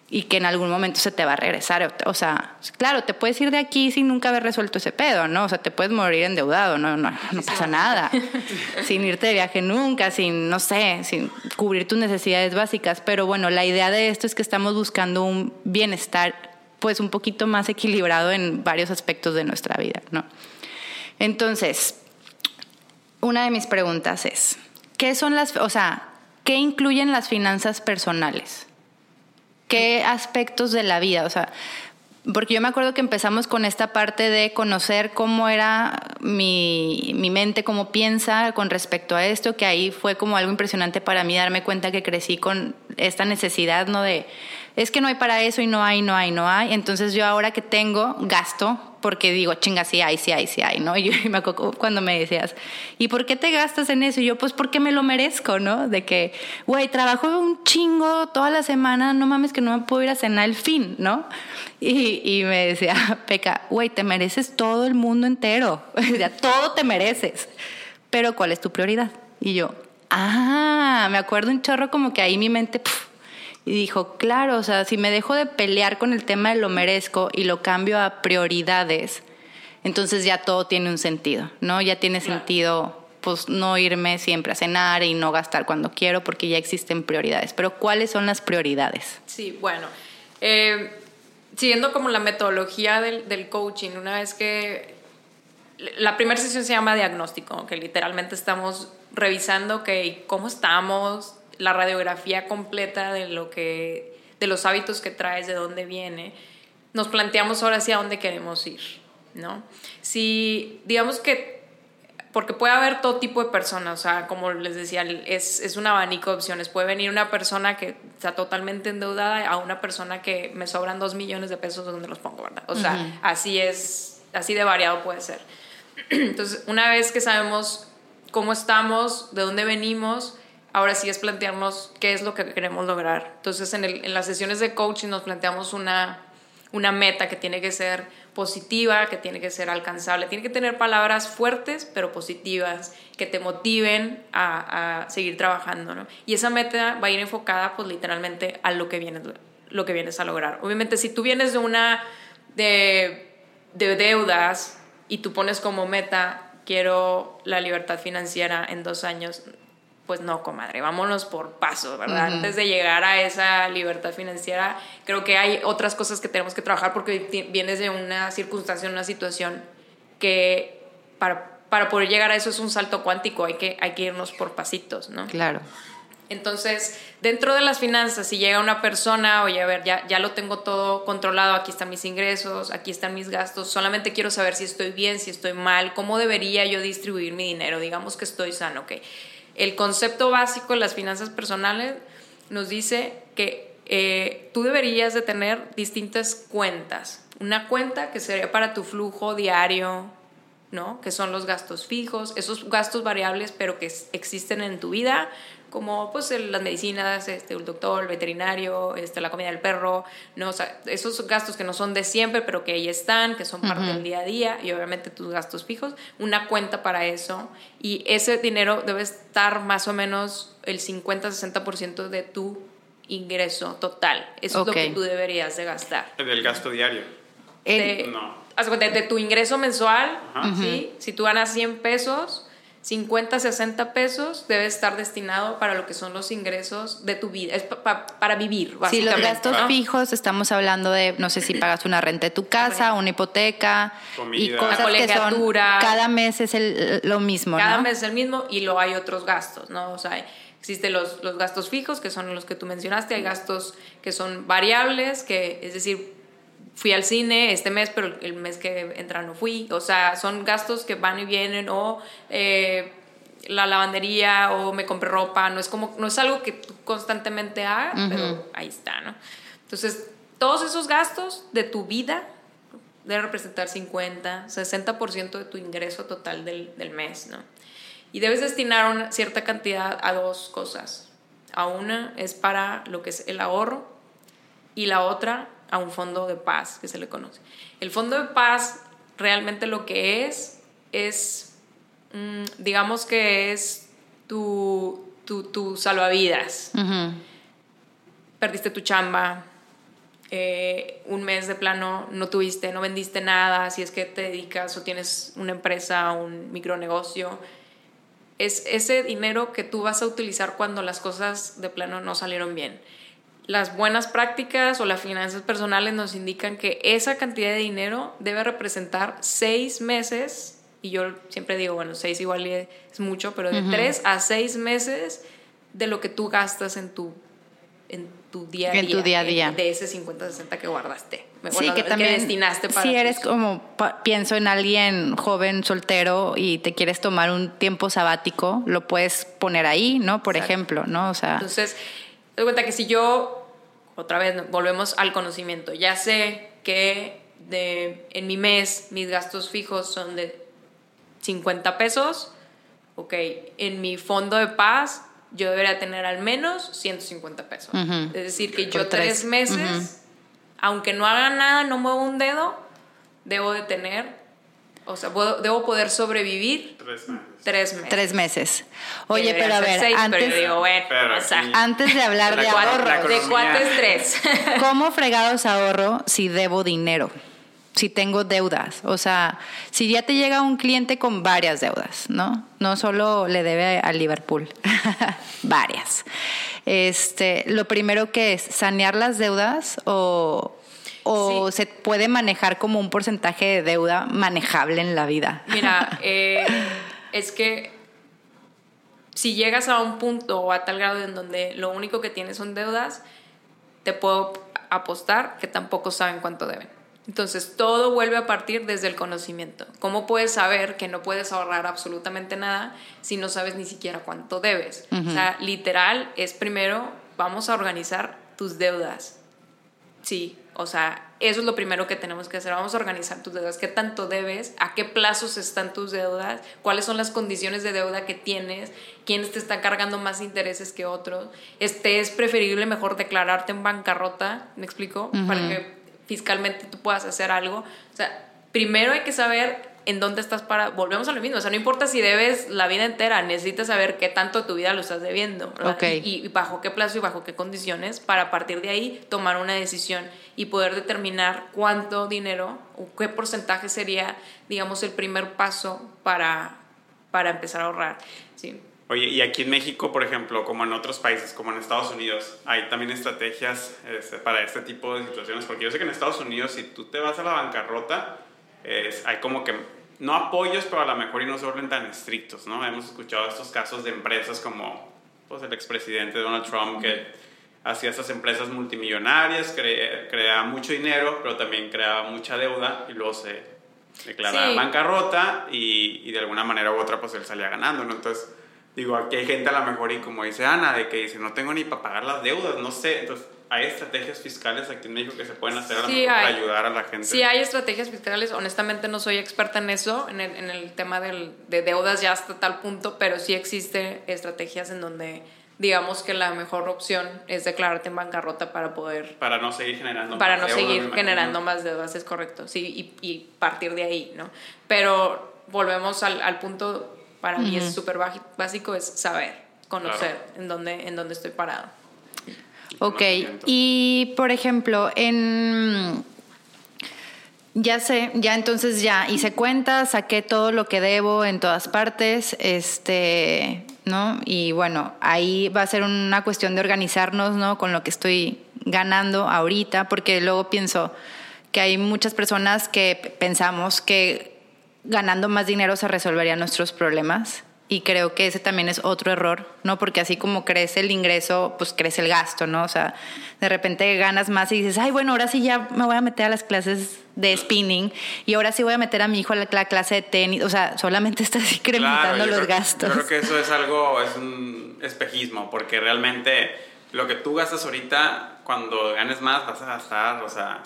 y que en algún momento se te va a regresar. O sea, claro, te puedes ir de aquí sin nunca haber resuelto ese pedo, ¿no? O sea, te puedes morir endeudado, no, no, no pasa nada. sin irte de viaje nunca, sin, no sé, sin cubrir tus necesidades básicas. Pero bueno, la idea de esto es que estamos buscando un bienestar pues un poquito más equilibrado en varios aspectos de nuestra vida, ¿no? Entonces, una de mis preguntas es, ¿qué son las, o sea, qué incluyen las finanzas personales? ¿Qué aspectos de la vida? O sea, porque yo me acuerdo que empezamos con esta parte de conocer cómo era mi, mi, mente, cómo piensa con respecto a esto, que ahí fue como algo impresionante para mí darme cuenta que crecí con esta necesidad, ¿no? De, es que no hay para eso y no hay, no hay, no hay. Entonces yo ahora que tengo, gasto porque digo, chinga, sí hay, sí hay, sí hay, ¿no? Y yo me acuerdo cuando me decías, ¿y por qué te gastas en eso? Y yo, pues porque me lo merezco, ¿no? De que, güey, trabajo un chingo toda la semana, no mames que no me puedo ir a cenar el fin, ¿no? Y, y me decía, Peca, güey, te mereces todo el mundo entero, sea, todo te mereces, pero ¿cuál es tu prioridad? Y yo, ah, me acuerdo un chorro como que ahí mi mente... Y dijo, claro, o sea, si me dejo de pelear con el tema de lo merezco y lo cambio a prioridades, entonces ya todo tiene un sentido, ¿no? Ya tiene sentido pues no irme siempre a cenar y no gastar cuando quiero porque ya existen prioridades. Pero ¿cuáles son las prioridades? Sí, bueno, eh, siguiendo como la metodología del, del, coaching, una vez que la primera sesión se llama diagnóstico, que literalmente estamos revisando que cómo estamos, la radiografía completa de lo que de los hábitos que traes, de dónde viene, nos planteamos ahora hacia dónde queremos ir, ¿no? Si digamos que porque puede haber todo tipo de personas, o sea, como les decía, es, es un abanico de opciones. Puede venir una persona que está totalmente endeudada a una persona que me sobran dos millones de pesos donde los pongo, ¿verdad? O sea, así es, así de variado puede ser. Entonces, una vez que sabemos cómo estamos, de dónde venimos, ahora sí es plantearnos qué es lo que queremos lograr. Entonces, en, el, las sesiones de coaching nos planteamos una, meta que tiene que ser positiva, que tiene que ser alcanzable, tiene que tener palabras fuertes pero positivas, que te motiven a, seguir trabajando, ¿no? Y esa meta va a ir enfocada pues literalmente a lo que vienes, lo que vienes a lograr. Obviamente si tú vienes de una, de, de deudas y tú pones como meta, quiero la libertad financiera en dos años, pues no, comadre, vámonos por pasos, ¿verdad? Antes de llegar a esa libertad financiera, creo que hay otras cosas que tenemos que trabajar porque vienes de una circunstancia, una situación que para, para poder llegar a eso es un salto cuántico, hay que, hay que irnos por pasitos, ¿no? Claro. Entonces, dentro de las finanzas, si llega una persona, oye, a ver, ya, ya lo tengo todo controlado, aquí están mis ingresos, aquí están mis gastos, solamente quiero saber si estoy bien, si estoy mal, cómo debería yo distribuir mi dinero, digamos que estoy sano, ok el concepto básico de las finanzas personales nos dice que eh, tú deberías de tener distintas cuentas. Una cuenta que sería para tu flujo diario, ¿no? Que son los gastos fijos, esos gastos variables pero que existen en tu vida, como pues las medicinas, este, el doctor, el veterinario, este, la comida del perro, ¿no? O sea, esos gastos que no son de siempre, pero que ahí están, que son parte del día a día, y obviamente tus gastos fijos, una cuenta para eso, y ese dinero debe estar más o menos el 50-60% de tu ingreso total. Eso es lo que tú deberías de gastar. ¿Del gasto diario? De, no. De, tu ingreso mensual, ¿sí? Si tú ganas 100 pesos, 50, 60 pesos debe estar destinado para lo que son los ingresos de tu vida, es para vivir, básicamente. Sí, los gastos fijos, estamos hablando de, no sé si pagas una renta de tu casa, una hipoteca y cosas que son, cada mes es el, lo mismo, Cada mes es el mismo y lo hay otros gastos, ¿no? O sea, existen los, los gastos fijos, que son los que tú mencionaste, hay gastos que son variables, que es decir, fui al cine este mes, pero el mes que entra no fui. O sea, son gastos que van y vienen o eh, la lavandería o me compré ropa. No es, como, no es algo que tú constantemente hagas, pero ahí está, ¿no? Entonces, todos esos gastos de tu vida deben representar 50, 60% de tu ingreso total del, del mes, ¿no? Y debes destinar una cierta cantidad a dos cosas. A una es para lo que es el ahorro y la otra a un fondo de paz que se le conoce. El fondo de paz realmente lo que es es, mm, digamos que es tu, tu, tu salvavidas. Perdiste tu chamba, eh, un mes de plano no tuviste, no vendiste nada, si es que te dedicas o tienes una empresa, un micronegocio. Es ese dinero que tú vas a utilizar cuando las cosas de plano no salieron bien las buenas prácticas o las finanzas personales nos indican que esa cantidad de dinero debe representar seis meses, y yo siempre digo, bueno, seis igual es mucho, pero de tres a seis meses de lo que tú gastas en tu en tu día a día. En tu día a día. De ese 50-60 que guardaste. sí, Bueno, que también destinaste para si eres como pienso en alguien joven soltero y te quieres tomar un tiempo sabático, lo puedes poner ahí, ¿no? Por Exacto. ejemplo, ¿no? O sea, Entonces, te cuenta que si yo, otra vez, volvemos al conocimiento, ya sé que de, en mi mes mis gastos fijos son de 50 pesos, ok, en mi fondo de paz yo debería tener al menos 150 pesos. Es decir, que yo tres. tres meses, aunque no haga nada, no muevo un dedo, debo de tener, o sea, puedo- debo poder sobrevivir Tres meses. tres meses. tres meses. Oye, pero a ver, seis, antes, pero digo, bueno, Pero o sea, aquí- antes de hablar La de ahorros, de economía. cuates tres. ¿Cómo fregados ahorro si debo dinero? Si tengo deudas. O sea, si ya te llega un cliente con varias deudas, ¿no? No solo le debe al Liverpool, varias. Este, lo primero que es sanear las deudas o, o Sí. se puede manejar como un porcentaje de deuda manejable en la vida. Mira, eh, es que si llegas a un punto o a tal grado en donde lo único que tienes son deudas, te puedo apostar que tampoco saben cuánto deben. Entonces, todo vuelve a partir desde el conocimiento. ¿Cómo puedes saber que no puedes ahorrar absolutamente nada si no sabes ni siquiera cuánto debes? O sea, literal es primero, vamos a organizar tus deudas. Sí, o sea, eso es lo primero que tenemos que hacer. Vamos a organizar tus deudas. ¿Qué tanto debes? ¿A qué plazos están tus deudas? ¿Cuáles son las condiciones de deuda que tienes? ¿Quiénes te están cargando más intereses que otros? Este es preferible mejor declararte en bancarrota, ¿me explico? Para que fiscalmente tú puedas hacer algo. O sea, primero hay que saber en dónde estás para... Volvemos a lo mismo. O sea, no importa si debes la vida entera, necesitas saber qué tanto de tu vida lo estás debiendo. ¿verdad? Ok. Y, y bajo qué plazo y bajo qué condiciones para a partir de ahí tomar una decisión y poder determinar cuánto dinero o qué porcentaje sería, digamos, el primer paso para, para empezar a ahorrar. Sí. Oye, y aquí en México, por ejemplo, como en otros países, como en Estados Unidos, hay también estrategias este, para este tipo de situaciones, porque yo sé que en Estados Unidos, si tú te vas a la bancarrota, es- hay como que, no apoyos, pero a lo mejor y no se vuelven tan estrictos, ¿no? Hemos escuchado estos casos de empresas como pues, el expresidente Donald Trump, que hacía estas empresas multimillonarias, cre- creaba mucho dinero, pero también creaba mucha deuda y luego se declaraba Sí. bancarrota y, y de alguna manera u otra pues él salía ganando, ¿no? Entonces, digo, aquí hay gente a lo mejor y como dice Ana, de que dice, no tengo ni para pagar las deudas, no sé, entonces hay estrategias fiscales aquí en México que se pueden hacer Sí, para ayudar a la gente. Sí, hay estrategias fiscales. Honestamente, no soy experta en eso, en el, en el tema del- de deudas ya hasta tal punto, pero sí existe estrategias en donde digamos que la mejor opción es declararte en bancarrota para poder Para no seguir generando para más no deuda, me seguir generando más deudas, es correcto, sí, y, y partir de ahí, ¿no? Pero volvemos al, al punto, para mí es súper básico, es saber, conocer en, dónde, en dónde estoy parado. Ok, y por ejemplo, en... Ya sé, ya entonces ya hice cuentas, saqué todo lo que debo en todas partes, este, ¿no? Y bueno, ahí va a ser una cuestión de organizarnos, ¿no? Con lo que estoy ganando ahorita, porque luego pienso que hay muchas personas que pensamos que ganando más dinero se resolverían nuestros problemas. Y creo que ese también es otro error, ¿no? Porque así como crece el ingreso, pues crece el gasto, ¿no? O sea, de repente ganas más y dices, ay, bueno, ahora sí ya me voy a meter a las clases de spinning y ahora sí voy a meter a mi hijo a la, la clase de tenis. O sea, solamente estás incrementando Claro, los creo- gastos. Yo creo que eso es algo, es un espejismo, porque realmente lo que tú gastas ahorita, cuando ganes más, vas a gastar, o sea,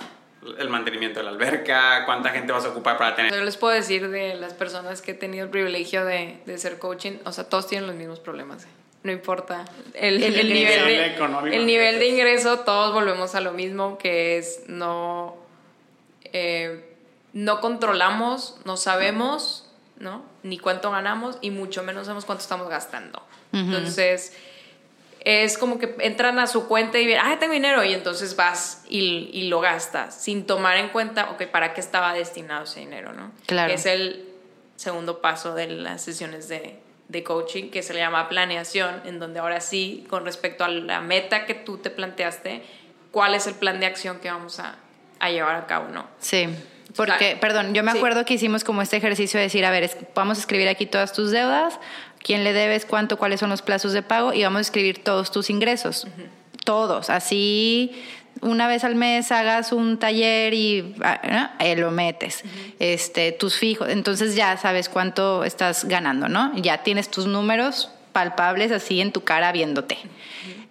el mantenimiento de la alberca, cuánta gente vas a ocupar para tener. Yo les puedo decir de las personas que he tenido el privilegio de, de ser coaching, o sea, todos tienen los mismos problemas. ¿eh? No importa el, El nivel, de, económico. el nivel de ingreso, todos volvemos a lo mismo, que es no, eh, no controlamos, no sabemos, ¿no? Ni cuánto ganamos y mucho menos sabemos cuánto estamos gastando. Entonces, es como que entran a su cuenta y ven, ah, tengo dinero, y entonces vas y, y lo gastas, sin tomar en cuenta, ok, ¿para qué estaba destinado ese dinero, no? Claro. Que es el segundo paso de las sesiones de, de coaching, que se le llama planeación, en donde ahora sí, con respecto a la meta que tú te planteaste, ¿cuál es el plan de acción que vamos a, a llevar a cabo, no? Sí, porque, Claro. perdón, yo me Sí. acuerdo que hicimos como este ejercicio de decir, a ver, vamos a escribir aquí todas tus deudas, quién le debes, cuánto, cuáles son los plazos de pago y vamos a escribir todos tus ingresos. todos, así una vez al mes hagas un taller y ah, eh, lo metes, este, tus fijos, entonces ya sabes cuánto estás ganando, ¿no? Ya tienes tus números palpables así en tu cara viéndote.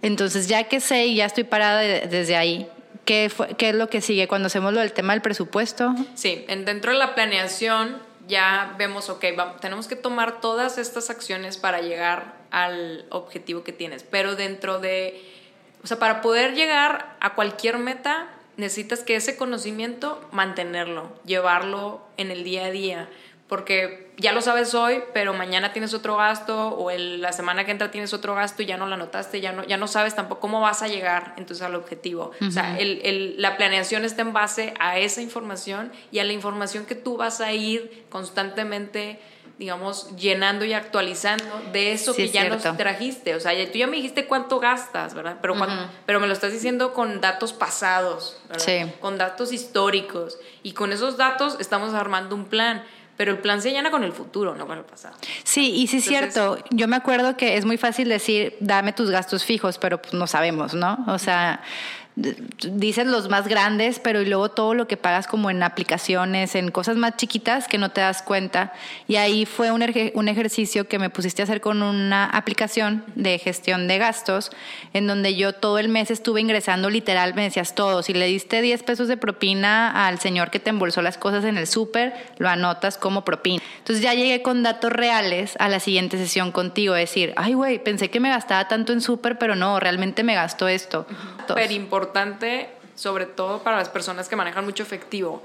Entonces ya que sé y ya estoy parada desde ahí, ¿qué, ¿qué es lo que sigue cuando hacemos lo del tema del presupuesto? Sí, en, dentro de la planeación ya vemos, ok, vamos, tenemos que tomar todas estas acciones para llegar al objetivo que tienes, pero dentro de o sea, para poder llegar a cualquier meta, necesitas que ese conocimiento mantenerlo, llevarlo en el día a día, porque ya lo sabes hoy, pero mañana tienes otro gasto o la semana que entra tienes otro gasto y ya no la notaste, ya no, ya no sabes tampoco cómo vas a llegar entonces al objetivo. O sea, la planeación está en base a esa información y a la información que tú vas a ir constantemente digamos, llenando y actualizando de eso que ya nos trajiste. O sea, tú ya me dijiste cuánto gastas, ¿verdad? Pero, pero me lo estás diciendo con datos pasados, ¿verdad? Con datos históricos. Y con esos datos estamos armando un plan. Pero el plan se llena con el futuro, no con el pasado. Sí, y sí es cierto. Yo me acuerdo que es muy fácil decir, dame tus gastos fijos, pero pues no sabemos, ¿no? O sea, dices los más grandes, pero y luego todo lo que pagas como en aplicaciones, en cosas más chiquitas que no te das cuenta. Y ahí fue un, un ejercicio que me pusiste a hacer con una aplicación de gestión de gastos, en donde yo todo el mes estuve ingresando literal, me decías todo, si le diste 10 pesos de propina al señor que te embolsó las cosas en el súper, lo anotas como propina. Entonces ya llegué con datos reales a la siguiente sesión contigo, decir, ay güey, pensé que me gastaba tanto en súper, pero no, realmente me gastó esto. Súper importante sobre todo para las personas que manejan mucho efectivo.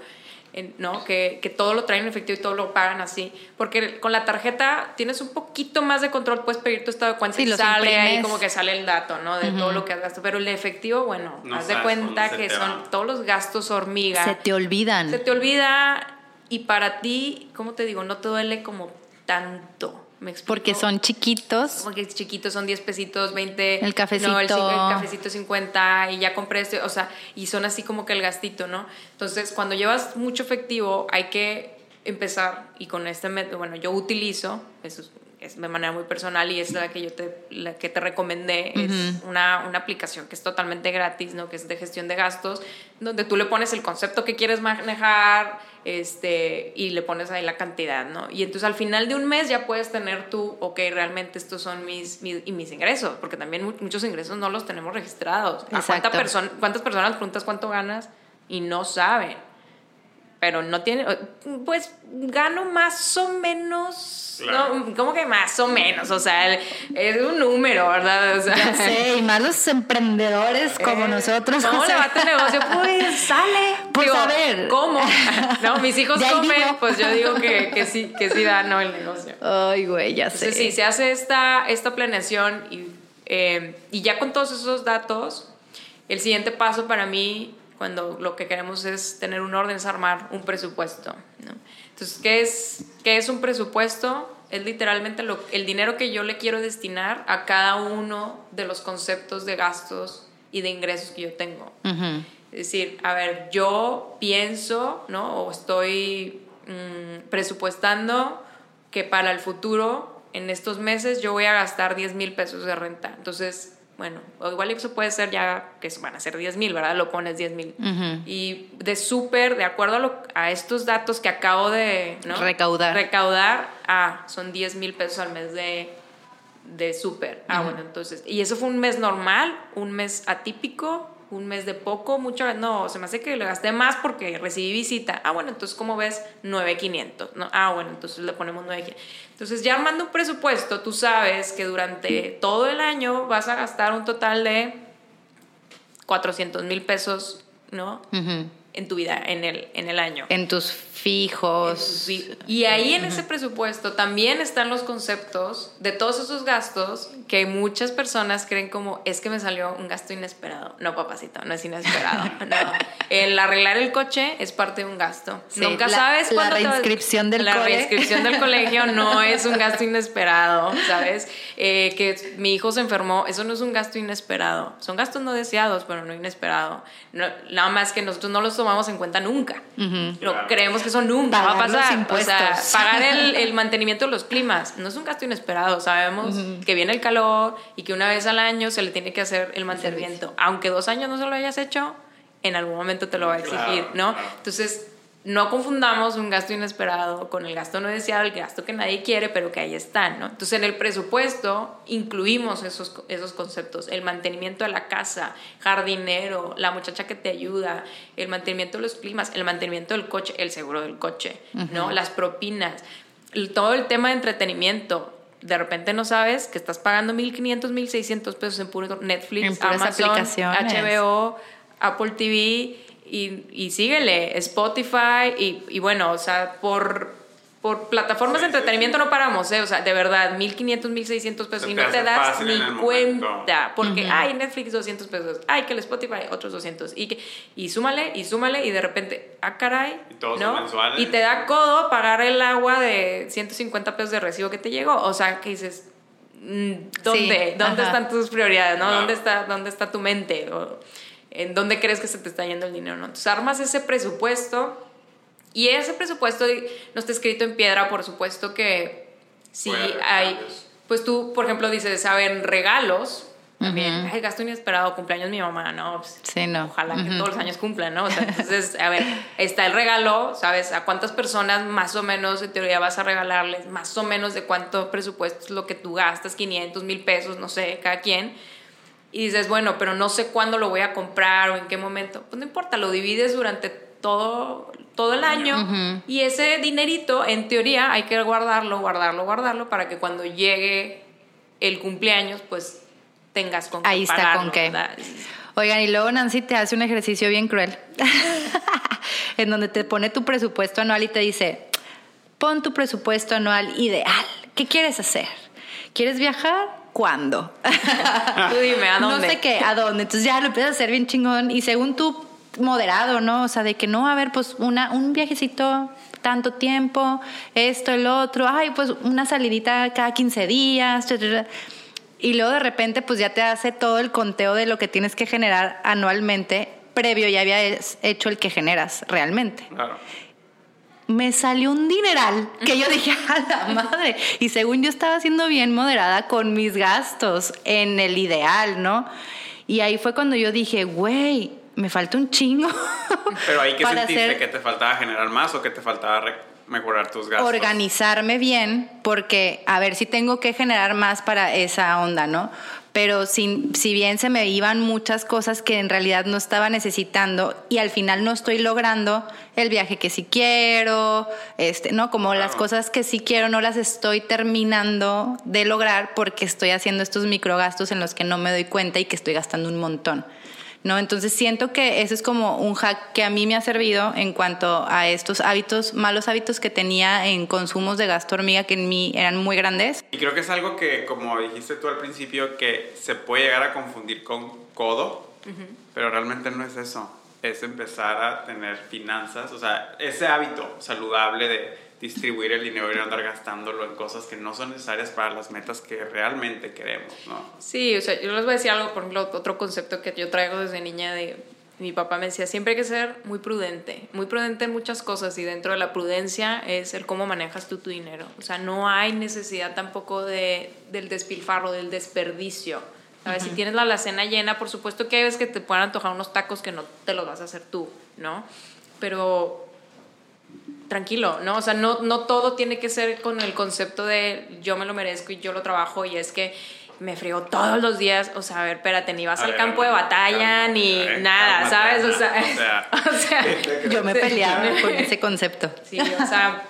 ¿no? Que, que, todo lo traen en efectivo y todo lo pagan así. Porque con la tarjeta tienes un poquito más de control, puedes pedir tu estado de cuenta y sale ahí como que sale el dato, ¿no? De todo lo que has gastado. Pero el efectivo, bueno, haz de cuenta que son todos los gastos hormiga. Se te olvidan. Se te olvida y para ti, ¿cómo te digo? No te duele como tanto. Porque son chiquitos. Porque chiquitos son 10 pesitos, 20. El cafecito. No, el, cafecito 50 y ya compré este, o sea, y son así como que el gastito, ¿no? Entonces, cuando llevas mucho efectivo, hay que empezar y con este método, bueno, yo utilizo, eso es de manera muy personal y es la que yo te, la que te recomendé, es una, una, aplicación que es totalmente gratis, ¿no? que es de gestión de gastos, donde tú le pones el concepto que quieres manejar este, y le pones ahí la cantidad, ¿no? Y entonces al final de un mes ya puedes tener tú, ok, realmente estos son mis, mis y mis ingresos, porque también muchos ingresos no los tenemos registrados. ¿A cuánta ¿Cuántas personas preguntas cuánto ganas y no saben? Pero no tiene, pues gano más o menos, no, ¿cómo que más o menos? O sea, es un número, ¿verdad? O sea, ya sé, y más los emprendedores como eh, nosotros. ¿Cómo le va a negocio? Pues sale. Pues a ver. ¿Cómo? No, mis hijos comen, pues yo digo que, que, sí, que sí da no el negocio. Ay, güey, ya sé. Sí, se hace esta, esta planeación y, eh, y ya con todos esos datos, el siguiente paso para mí cuando lo que queremos es tener un orden, es armar un presupuesto. Entonces, ¿qué es, ¿qué es un presupuesto? Es literalmente lo, el dinero que yo le quiero destinar a cada uno de los conceptos de gastos y de ingresos que yo tengo. Es decir, a ver, yo pienso, ¿no? O estoy mm, presupuestando que para el futuro, en estos meses, yo voy a gastar 10 mil pesos de renta. Entonces, bueno, o igual eso puede ser ya que van a ser 10 mil, ¿verdad? Lo pones 10 mil. Y de súper, de acuerdo a, estos datos que acabo de recaudar, recaudar ah, son 10 mil pesos al mes de, de súper. Ah, bueno, entonces, y eso fue un mes normal, un mes atípico, un mes de poco, mucho, no, se me hace que le gasté más porque recibí visita. Ah, bueno, entonces, ¿cómo ves? 9,500. ¿no? Ah, bueno, entonces le ponemos 9,500. Entonces, ya armando un presupuesto, tú sabes que durante todo el año vas a gastar un total de 400 mil pesos, ¿no? En tu vida, en el, en el año. En tus fijos. Y ahí en ese presupuesto también están los conceptos de todos esos gastos que muchas personas creen como es que me salió un gasto inesperado. No, papacito, no es inesperado. no. El arreglar el coche es parte de un gasto. Nunca sabes cuándo. La reinscripción del La reinscripción del colegio no es un gasto inesperado, ¿sabes? Eh, que mi hijo se enfermó, eso no es un gasto inesperado. Son gastos no deseados, pero no inesperado. nada más que nosotros no los tomamos en cuenta nunca. Lo creemos que eso nunca va a Pagar los pasar. O sea, pagar el, el mantenimiento de los climas no es un gasto inesperado. Sabemos que viene el calor y que una vez al año se le tiene que hacer el mantenimiento. Aunque dos años no se lo hayas hecho, en algún momento te lo va a exigir, Claro, ¿no? claro. Entonces, no confundamos un gasto inesperado con el gasto no deseado, el gasto que nadie quiere, pero que ahí están, ¿no? Entonces, en el presupuesto incluimos esos, esos conceptos, el mantenimiento de la casa, jardinero, la muchacha que te ayuda, el mantenimiento de los climas, el mantenimiento del coche, el seguro del coche, ¿no? Las propinas, el- todo el tema de entretenimiento. De repente no sabes que estás pagando 1.500, 1.600 pesos en puro Netflix, En Amazon. HBO, Apple TV y, y síguele, Spotify y, y bueno, o sea, por, por plataformas de Sí, sí, entretenimiento no paramos, ¿eh? O sea, de verdad, 1500, 1600 pesos Se y no te das ni cuenta, momento. porque hay Netflix 200 pesos, hay que el Spotify otros 200 y, que, y súmale y súmale y de repente, ah, caray, Y todos son ¿no? mensuales. Y te da codo pagar el agua de 150 pesos de recibo que te llegó, o sea, que dices... mm, ¿Dónde? Sí, ¿Dónde ajá. están tus prioridades? ¿no? Claro. ¿Dónde, está, ¿Dónde está tu mente? O, ¿En dónde crees que se te está yendo el dinero? ¿no? Entonces armas ese presupuesto y ese presupuesto no está escrito en piedra, por supuesto que haber hay, cambios. pues tú, por ejemplo, dices, saben, regalos, también, Ujú. ay, gasto inesperado, cumpleaños de mi mamá, ¿no? Pues, Sí, no. Ojalá que Ujú. todos los años cumplan, ¿no? O sea, entonces, a ver, está el regalo, ¿sabes? ¿A cuántas personas más o menos en teoría vas a regalarles? Más o menos de cuánto presupuesto es lo que tú gastas, 500 mil pesos, no sé, cada quien. Y dices, bueno, pero no sé cuándo lo voy a comprar o en qué momento. Pues no importa, lo divides durante todo, todo el año y ese dinerito, en teoría, hay que guardarlo, guardarlo, guardarlo para que cuando llegue el cumpleaños, pues tengas con qué Ahí está, pagarlo, con qué. ¿verdad? Oigan, y luego Nancy te hace un ejercicio bien cruel, en donde te pone tu presupuesto anual y te dice, pon tu presupuesto anual ideal. ¿Qué quieres hacer? ¿Quieres viajar? ¿Cuándo? Tú dime, ¿a dónde? No sé qué, ¿a dónde? Entonces ya lo empiezas a hacer bien chingón y según tú, moderado, ¿no? O sea, de que no, a ver, pues una, un viajecito tanto tiempo, esto, el otro, ay, pues una salidita cada 15 días, y luego de repente pues ya te hace todo el conteo de lo que tienes que generar anualmente, previo ya habías hecho el que generas realmente Claro. Me salió un dineral que yo dije, a la madre. Y según yo estaba siendo bien moderada con mis gastos en el ideal, ¿no? Y ahí fue cuando yo dije, güey, me falta un chingo. Pero ahí que para sentiste hacer- que te faltaba generar más o que te faltaba mejorar tus gastos. organizarme bien, porque a ver si tengo que generar más para esa onda, ¿no? Pero sin, si bien se me iban muchas cosas que en realidad no estaba necesitando y al final no estoy logrando el viaje que sí quiero, este, ¿no? Como las cosas que sí quiero no las estoy terminando de lograr porque estoy haciendo estos microgastos en los que no me doy cuenta y que estoy gastando un montón. ¿No? Entonces siento que eso es como un hack que a mí me ha servido en cuanto a estos hábitos, malos hábitos que tenía en consumos de gasto hormiga que en mí eran muy grandes. Y creo que es algo que, como dijiste tú al principio, que se puede llegar a confundir con codo, pero realmente no es eso. Es empezar a tener finanzas, o sea, ese hábito saludable de distribuir el dinero y no andar gastándolo en cosas que no son necesarias para las metas que realmente queremos, ¿no? Sí, o sea, yo les voy a decir algo, por ejemplo, otro concepto que yo traigo desde niña de mi papá me decía, siempre hay que ser muy prudente, muy prudente en muchas cosas y dentro de la prudencia es el cómo manejas tú tu dinero. O sea, no hay necesidad tampoco de, del despilfarro, del desperdicio. ¿Sabes? Si tienes la alacena llena, por supuesto que hay veces que te puedan antojar unos tacos que no te los vas a hacer tú, ¿no? Pero tranquilo, ¿no? O sea, no, no todo tiene que ser con el concepto de yo me lo merezco y yo lo trabajo y es que me frío todos los días, o sea, a ver, espérate, ni vas A al ver, campo de batalla ni eh, nada, ¿sabes? O sea, o sea, o sea, Yo me peleaba con ese concepto. Sí, o sea,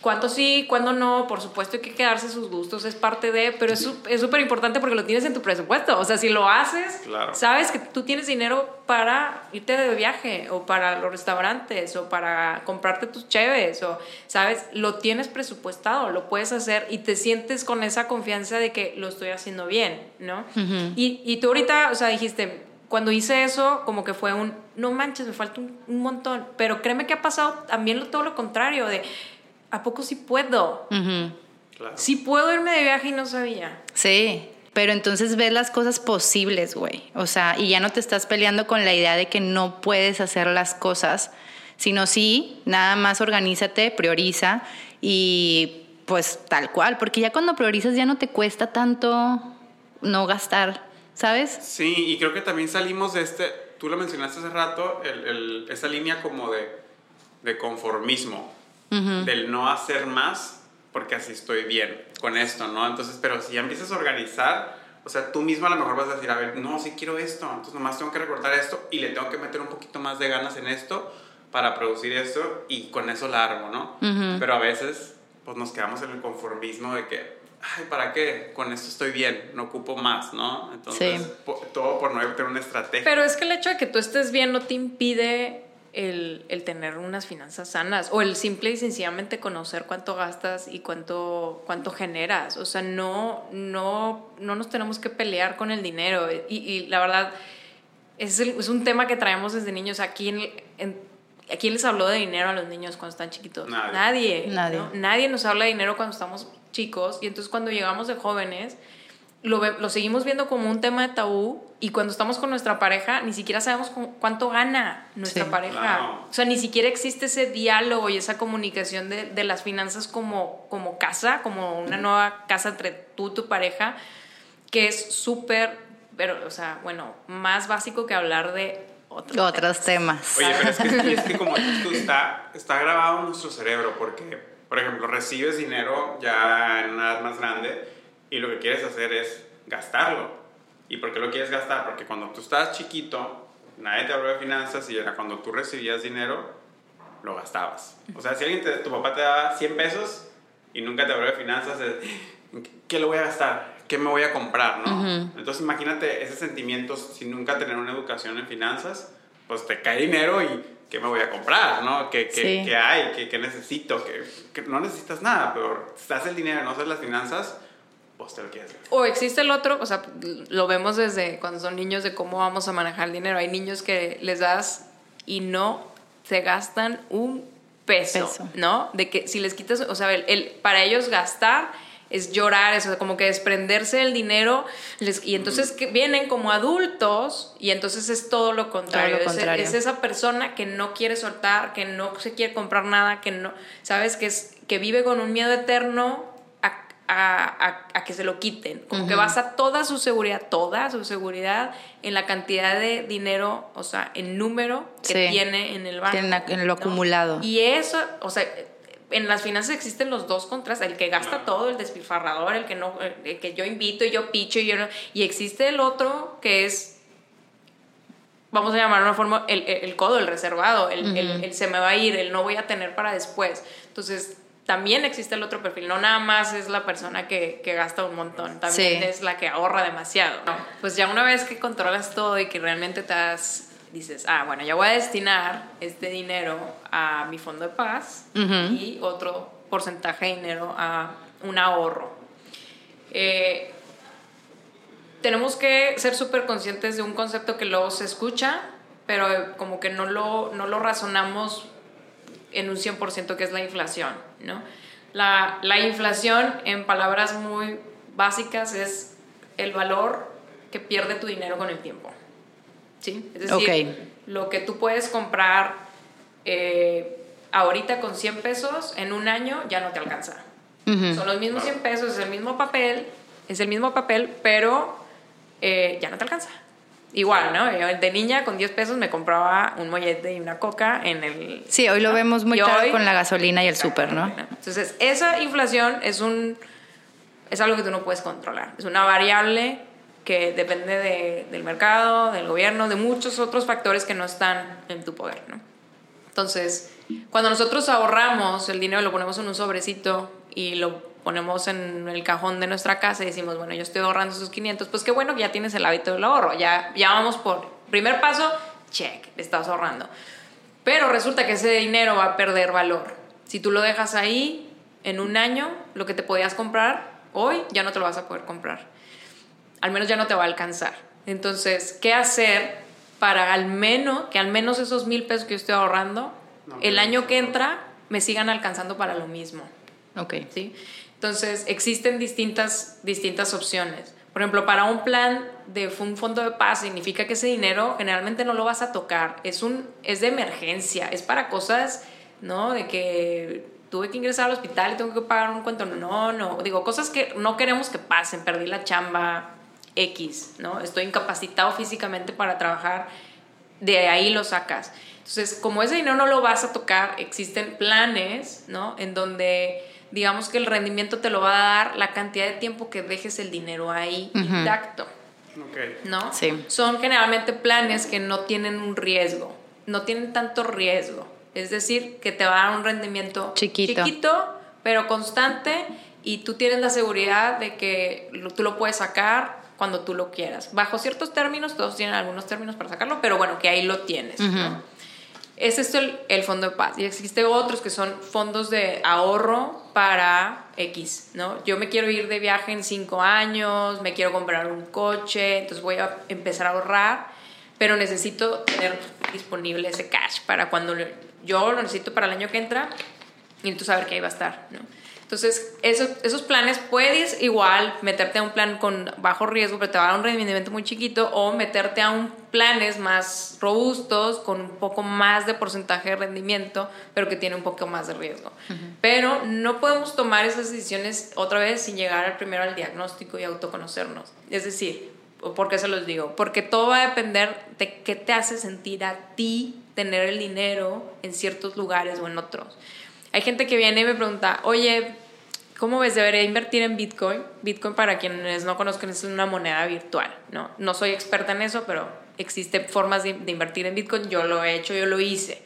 cuánto sí, cuándo no, por supuesto hay que quedarse sus gustos, es parte de, pero es súper importante porque lo tienes en tu presupuesto, o sea, si lo haces, Claro. sabes que tú tienes dinero para irte de viaje o para los restaurantes o para comprarte tus cheves o, sabes, lo tienes presupuestado, lo puedes hacer y te sientes con esa confianza de que lo estoy haciendo bien, ¿no? y, y tú ahorita, o sea, dijiste, cuando hice eso, como que fue un, no manches, me falta un, un montón. Pero créeme que ha pasado también lo, todo lo contrario, de, ¿a poco sí puedo? Claro. Sí puedo irme de viaje y no sabía. Sí, pero entonces ves las cosas posibles, güey. O sea, y ya no te estás peleando con la idea de que no puedes hacer las cosas, sino sí, nada más organízate, prioriza y pues tal cual, porque ya cuando priorizas ya no te cuesta tanto no gastar, ¿sabes? Sí, y creo que también salimos de este, tú lo mencionaste hace rato, el, el, esa línea como de, de conformismo, del no hacer más porque así estoy bien con esto, ¿no? Entonces, pero si ya empiezas a organizar, o sea, tú mismo a lo mejor vas a decir, a ver, no, sí quiero esto, entonces nomás tengo que recortar esto y le tengo que meter un poquito más de ganas en esto para producir esto y con eso la armo, ¿no? Pero a veces, pues nos quedamos en el conformismo de que, ay, ¿para qué? Con esto estoy bien, no ocupo más, ¿no? Entonces, todo por no tener una estrategia. Pero es que el hecho de que tú estés bien no te impide el, el, tener unas finanzas sanas o el simple y sencillamente conocer cuánto gastas y cuánto, cuánto generas. O sea, no, no, no nos tenemos que pelear con el dinero. Y, y la verdad, es, es, un tema que traemos desde niños. Aquí en, en, ¿A quién les habló de dinero a los niños cuando están chiquitos? Nadie. Nadie. Nadie nos habla de dinero cuando estamos chicos. Y entonces cuando llegamos de jóvenes, lo, lo, seguimos viendo como un tema de tabú y cuando estamos con nuestra pareja ni siquiera sabemos cuánto gana nuestra sí, pareja. Claro. O sea, ni siquiera existe ese diálogo y esa comunicación de, de las finanzas como, como casa, como una nueva casa entre tú y tu pareja, que es súper, pero, o sea, bueno, más básico que hablar de otros, otros temas. temas. Oye, pero es que, es que como tú está, está grabado en nuestro cerebro porque, por ejemplo, recibes dinero ya en una edad más grande y lo que quieres hacer es gastarlo. ¿Y por qué lo quieres gastar? Porque cuando tú estabas chiquito, nadie te habló de finanzas y era cuando tú recibías dinero, lo gastabas. O sea, si alguien te, tu papá te daba 100 pesos y nunca te habló de finanzas, ¿qué lo voy a gastar? ¿Qué me voy a comprar? ¿no? Uh -huh. Entonces imagínate ese sentimiento sin nunca tener una educación en finanzas, pues te cae dinero y ¿qué me voy a comprar? ¿no? ¿Qué, qué, sí. ¿qué hay? ¿Qué, ¿Qué, necesito? ¿Qué, ¿Qué, no necesitas nada, pero estás el dinero, no sabes las finanzas, pues te lo quieres gastar. O existe el otro, o sea, lo vemos desde cuando son niños de cómo vamos a manejar el dinero. Hay niños que les das y no se gastan un peso, peso. ¿no? De que si les quitas, o sea, el, el, para ellos gastar es llorar, es como que desprenderse del dinero les, y entonces que vienen como adultos y entonces es todo lo contrario, todo lo contrario. Es, es, esa persona que no quiere soltar, que no se quiere comprar nada, que no, sabes, que, es, que vive con un miedo eterno a, a, a, que se lo quiten, como uh -huh. que basa toda su seguridad, toda su seguridad en la cantidad de dinero, o sea, en número que sí. tiene en el banco. En, la, en lo ¿no? acumulado. Y eso, o sea, en las finanzas existen los dos contras, el que gasta todo, el despilfarrador, el que no, el que yo invito y yo picho y yo no, y existe el otro que es, vamos a llamar de una forma, el, el, codo, el reservado, el, uh -huh. el, el, se me va a ir, el no voy a tener para después. Entonces, también existe el otro perfil, no nada más es la persona que, que gasta un montón, también sí. es la que ahorra demasiado. ¿no? Pues ya una vez que controlas todo y que realmente te dices, ah, bueno, ya voy a destinar este dinero a mi fondo de paz uh -huh. y otro porcentaje de dinero a un ahorro. Eh, tenemos que ser súper conscientes de un concepto que luego se escucha, pero como que no lo, no lo razonamos en un 100% que es la inflación, ¿no? La, la inflación, en palabras muy básicas, es el valor que pierde tu dinero con el tiempo. ¿sí? Es decir, okay. lo que tú puedes comprar eh, ahorita con 100 pesos, en un año ya no te alcanza. Uh -huh. Son los mismos 100 pesos, es el mismo papel, es el mismo papel, pero eh, ya no te alcanza. Igual, ¿no? Yo de niña con 10 pesos me compraba un mollete y una coca en el... Sí, hoy lo ¿no? vemos muy caro con la gasolina y el súper, ¿no? Entonces, esa inflación es un... Es algo que tú no puedes controlar. Es una variable que depende de, del mercado, del gobierno, de muchos otros factores que no están en tu poder, ¿no? Entonces, cuando nosotros ahorramos el dinero, lo ponemos en un sobrecito y lo ponemos en el cajón de nuestra casa y decimos, bueno, yo estoy ahorrando esos 500, pues qué bueno que ya tienes el hábito del ahorro, ya, ya vamos por primer paso, check, estás ahorrando. Pero resulta que ese dinero va a perder valor. Si tú lo dejas ahí, en un año, lo que te podías comprar hoy, ya no te lo vas a poder comprar al menos ya no te va a alcanzar. Entonces, ¿qué hacer para al menos, que al menos esos mil pesos que yo estoy ahorrando, no, el año que entra, me sigan alcanzando para lo mismo? Ok. ¿Sí? Entonces, existen distintas, distintas opciones. Por ejemplo, para un plan de un fondo de paz significa que ese dinero generalmente no lo vas a tocar. Es, un, es de emergencia, es para cosas, ¿no? De que tuve que ingresar al hospital y tengo que pagar un cuento. No, no. Digo, cosas que no queremos que pasen. Perdí la chamba X, ¿no? Estoy incapacitado físicamente para trabajar. De ahí lo sacas. Entonces, como ese dinero no lo vas a tocar, existen planes, ¿no? En donde digamos que el rendimiento te lo va a dar la cantidad de tiempo que dejes el dinero ahí intacto. ¿No? Sí. Son generalmente planes que no tienen un riesgo, no tienen tanto riesgo. Es decir, que te va a dar un rendimiento chiquito, chiquito pero constante y tú tienes la seguridad de que tú lo puedes sacar cuando tú lo quieras. Bajo ciertos términos, todos tienen algunos términos para sacarlo, pero bueno, que ahí lo tienes. Es el, el, fondo de paz. Y existen otros que son fondos de ahorro para X, ¿no? Yo me quiero ir de viaje en cinco años, me quiero comprar un coche, entonces voy a empezar a ahorrar, pero necesito tener disponible ese cash para cuando yo lo necesito para el año que entra y tú saber que ahí va a estar, ¿no? Entonces, esos, esos planes puedes igual meterte a un plan con bajo riesgo, pero te va a dar un rendimiento muy chiquito, o meterte a un planes más robustos, con un poco más de porcentaje de rendimiento, pero que tiene un poco más de riesgo. Pero no podemos tomar esas decisiones otra vez sin llegar primero al diagnóstico y autoconocernos. Es decir, ¿por qué se los digo? Porque todo va a depender de qué te hace sentir a ti tener el dinero en ciertos lugares o en otros. Hay gente que viene y me pregunta, oye, ¿cómo ves? ¿Debería invertir en Bitcoin? Bitcoin, para quienes no conozcan, es una moneda virtual, ¿no? No soy experta en eso, pero existen formas de, invertir en Bitcoin. Yo lo he hecho, yo lo hice.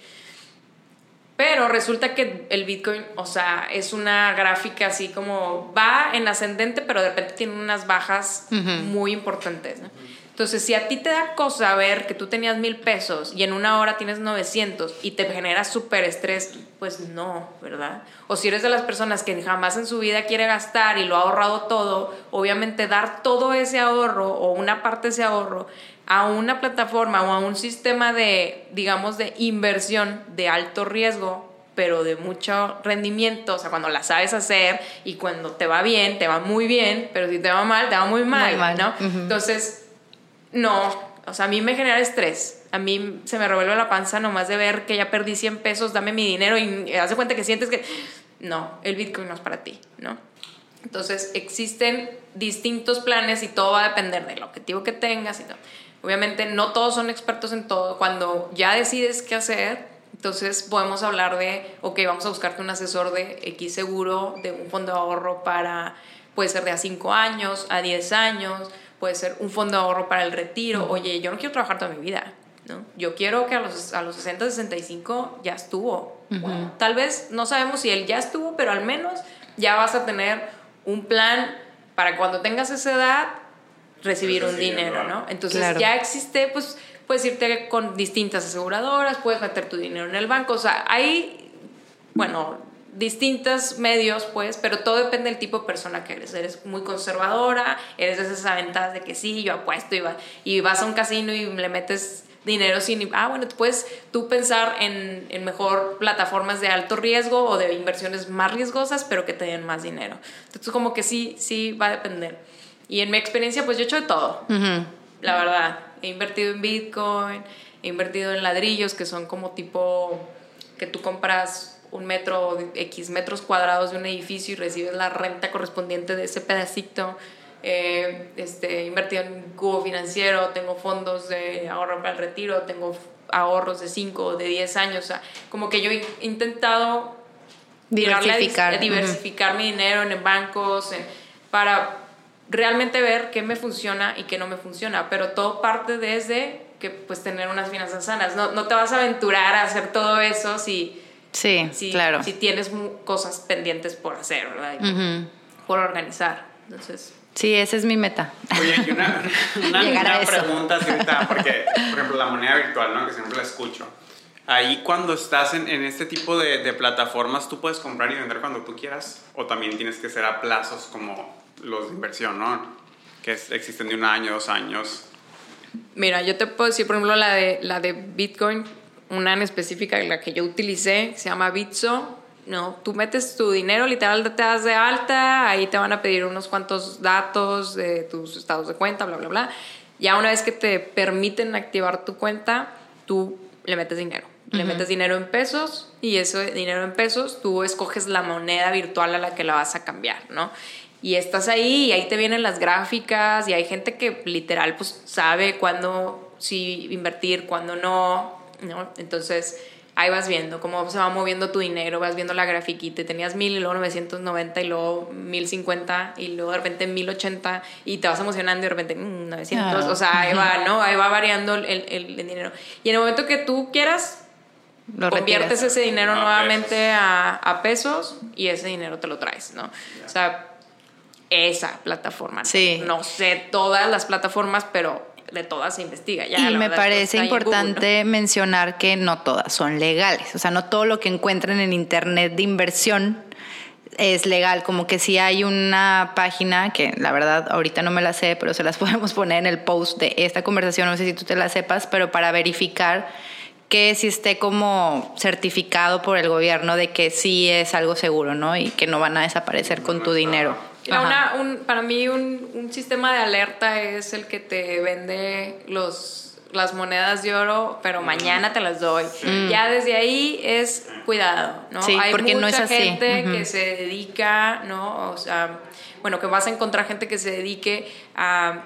Pero resulta que el Bitcoin, o sea, es una gráfica así como va en ascendente, pero de repente tiene unas bajas muy importantes, ¿no? Entonces, si a ti te da cosa ver que tú tenías mil pesos y en una hora tienes 900 y te genera súper estrés, pues no, ¿verdad? O si eres de las personas que jamás en su vida quiere gastar y lo ha ahorrado todo, obviamente dar todo ese ahorro o una parte de ese ahorro a una plataforma o a un sistema de, digamos, de inversión de alto riesgo, pero de mucho rendimiento, o sea, cuando la sabes hacer y cuando te va bien, te va muy bien, pero si te va mal, te va muy mal, ¿no? Entonces, no, o sea, a mí me genera estrés. A mí se me revuelve la panza nomás de ver que ya perdí 100 pesos, dame mi dinero y hace cuenta que sientes que... No, el Bitcoin no es para ti, ¿no? Entonces existen distintos planes y todo va a depender del objetivo que tengas y todo. Obviamente no todos son expertos en todo. Cuando ya decides qué hacer, entonces podemos hablar de, ok, vamos a buscarte un asesor de X seguro, de un fondo de ahorro para, puede ser de a 5 años, a 10 años, puede ser un fondo de ahorro para el retiro. Oye, yo no quiero trabajar toda mi vida, ¿no? Yo quiero que a los, a los 60, 65 ya estuvo. tal vez no sabemos si él ya estuvo, pero al menos ya vas a tener un plan para cuando tengas esa edad recibir un dinero, ¿no? Entonces ya existe, pues puedes irte con distintas aseguradoras, puedes meter tu dinero en el banco, o sea, hay, bueno, distintos medios, pues, pero todo depende del tipo de persona que eres. Eres muy conservadora, eres de esas aventadas de que sí, yo apuesto y, va, y vas a un casino y le metes dinero sin... Ah, bueno, puedes tú pensar en, en, mejor plataformas de alto riesgo o de inversiones más riesgosas, pero que te den más dinero. Entonces, como que sí, sí va a depender. Y en mi experiencia, pues yo he hecho de todo, la verdad. He invertido en Bitcoin, he invertido en ladrillos, que son como tipo que tú compras un metro, X metros cuadrados de un edificio y recibes la renta correspondiente de ese pedacito. Eh, este, invertido en cubo financiero, tengo fondos de ahorro para el retiro, tengo ahorros de 5 o de 10 años. O sea, como que yo he intentado diversificar, diversificar mi dinero en bancos para realmente ver qué me funciona y qué no me funciona. Pero todo parte desde que pues tener unas finanzas sanas. No, no te vas a aventurar a hacer todo eso si Sí, si, claro. Si tienes cosas pendientes por hacer, ¿verdad? Por organizar. Entonces. Sí, esa es mi meta. Oye, y una, una, pregunta, porque, por ejemplo, la moneda virtual, ¿no? Que siempre la escucho. Ahí cuando estás en, en este tipo de, de, plataformas, tú puedes comprar y vender cuando tú quieras, o también tienes que ser a plazos como los de inversión, ¿no? Que existen de un año, dos años. Mira, yo te puedo decir, por ejemplo, la de, la de Bitcoin, una en específica, la que yo utilicé, se llama Bitso, no, tú metes tu dinero, literal te das de alta, ahí te van a pedir unos cuantos datos de tus estados de cuenta, bla, bla, bla. Ya una vez que te permiten activar tu cuenta, tú le metes dinero. Le metes dinero en pesos y ese dinero en pesos tú escoges la moneda virtual a la que la vas a cambiar, ¿no? Y estás ahí y ahí te vienen las gráficas y hay gente que literal pues sabe cuándo sí invertir, cuándo no, ¿no? Entonces ahí vas viendo cómo se va moviendo tu dinero, vas viendo la grafiquita, tenías mil y luego 990 y luego 1050 y luego de repente 1080 y te vas emocionando y de repente 900, mm, o sea, ahí va, ¿no? Ahí va variando el, el, dinero. Y en el momento que tú quieras, lo conviertes ese dinero nuevamente a, a, pesos y ese dinero te lo traes, ¿no? O sea, esa plataforma. Sí. No sé todas las plataformas, pero de todas se investiga. Ya, y me parece importante mencionar que no todas son legales. O sea, no todo lo que encuentran en Internet de inversión es legal. Como que si hay una página, que la verdad ahorita no me la sé, pero se las podemos poner en el post de esta conversación, no sé si tú te la sepas, pero para verificar que si esté como certificado por el gobierno de que sí es algo seguro, ¿no? Y que no van a desaparecer con tu dinero para mí un, un, sistema de alerta es el que te vende los, las monedas de oro, pero mañana te las doy. Ya desde ahí es cuidado, ¿no? Sí, Hay porque mucha no es así. gente que se dedica, ¿no? O sea, bueno, que vas a encontrar gente que se dedique a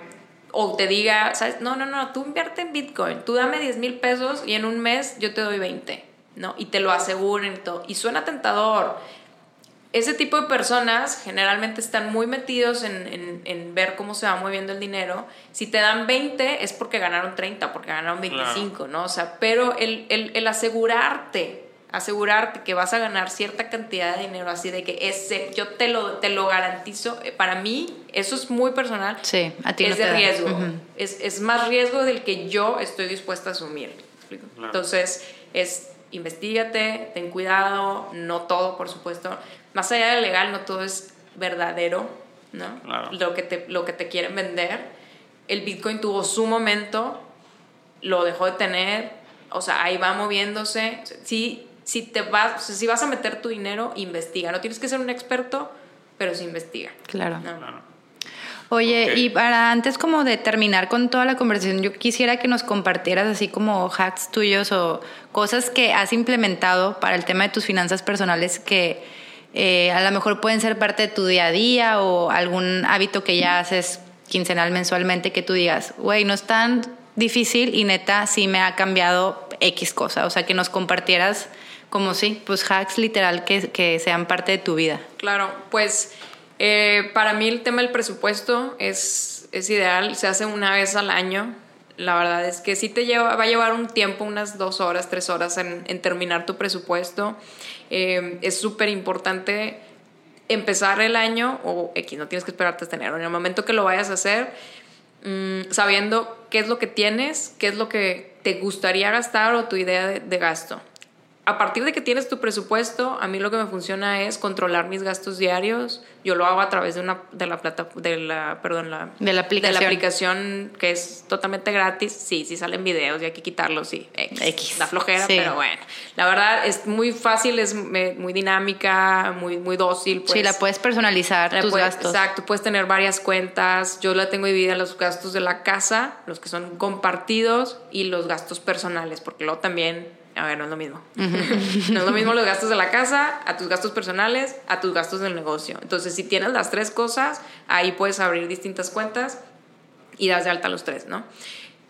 o te diga, ¿sabes? No, no, no, tú invierte en Bitcoin, tú dame 10 mil pesos y en un mes yo te doy 20, ¿no? Y te lo aseguren y todo. Y suena tentador ese tipo de personas generalmente están muy metidos en, ver cómo se va moviendo el dinero. Si te dan 20 es porque ganaron 30, porque ganaron 25, ¿no? O sea, pero el, asegurarte, asegurarte que vas a ganar cierta cantidad de dinero, así de que ese, yo te lo, te lo garantizo, eh, para mí eso es muy personal. Sí, a ti Es de riesgo. es, es, más riesgo del que yo estoy dispuesta a asumir. Entonces, es investigate, ten cuidado, no todo, por supuesto más allá de legal, no todo es verdadero, ¿no? Lo, que te, lo que te quieren vender. El Bitcoin tuvo su momento, lo dejó de tener, o sea, ahí va moviéndose. Si, si, te vas, si vas a meter tu dinero, investiga. No tienes que ser un experto, pero sí investiga. Claro. Oye, y para antes como de terminar con toda la conversación, yo quisiera que nos compartieras así como hacks tuyos o cosas que has implementado para el tema de tus finanzas personales que eh, a lo mejor pueden ser parte de tu día a día o algún hábito que ya haces quincenal, mensualmente, que tú digas, güey, no es tan difícil y neta sí me ha cambiado X cosa. O sea, que nos compartieras como sí, pues hacks literal que, que sean parte de tu vida. Claro, pues eh, para mí el tema del presupuesto es, es ideal, se hace una vez al año. La verdad es que sí te lleva, va a llevar un tiempo, unas dos horas, tres horas en, en terminar tu presupuesto. Eh, es súper importante empezar el año, o X, no tienes que esperarte hasta enero, en el momento que lo vayas a hacer, mm, sabiendo qué es lo que tienes, qué es lo que te gustaría gastar o tu idea de gasto a partir de que tienes tu presupuesto, a mí lo que me funciona es controlar mis gastos diarios. Yo lo hago a través de una de la plata de la perdón la de la aplicación, de la aplicación que es totalmente gratis. Sí, sí salen videos y hay que quitarlos, sí. X. Da flojera, pero bueno. La verdad es muy fácil, es muy dinámica, muy muy dócil. sí, la puedes personalizar tus gastos. Exacto, puedes tener varias cuentas. Yo la tengo dividida los gastos de la casa, los que son compartidos y los gastos personales, porque luego también a ver, no es lo mismo. no es lo mismo los gastos de la casa, a tus gastos personales, a tus gastos del negocio. Entonces, si tienes las tres cosas, ahí puedes abrir distintas cuentas y das de alta los tres, ¿no?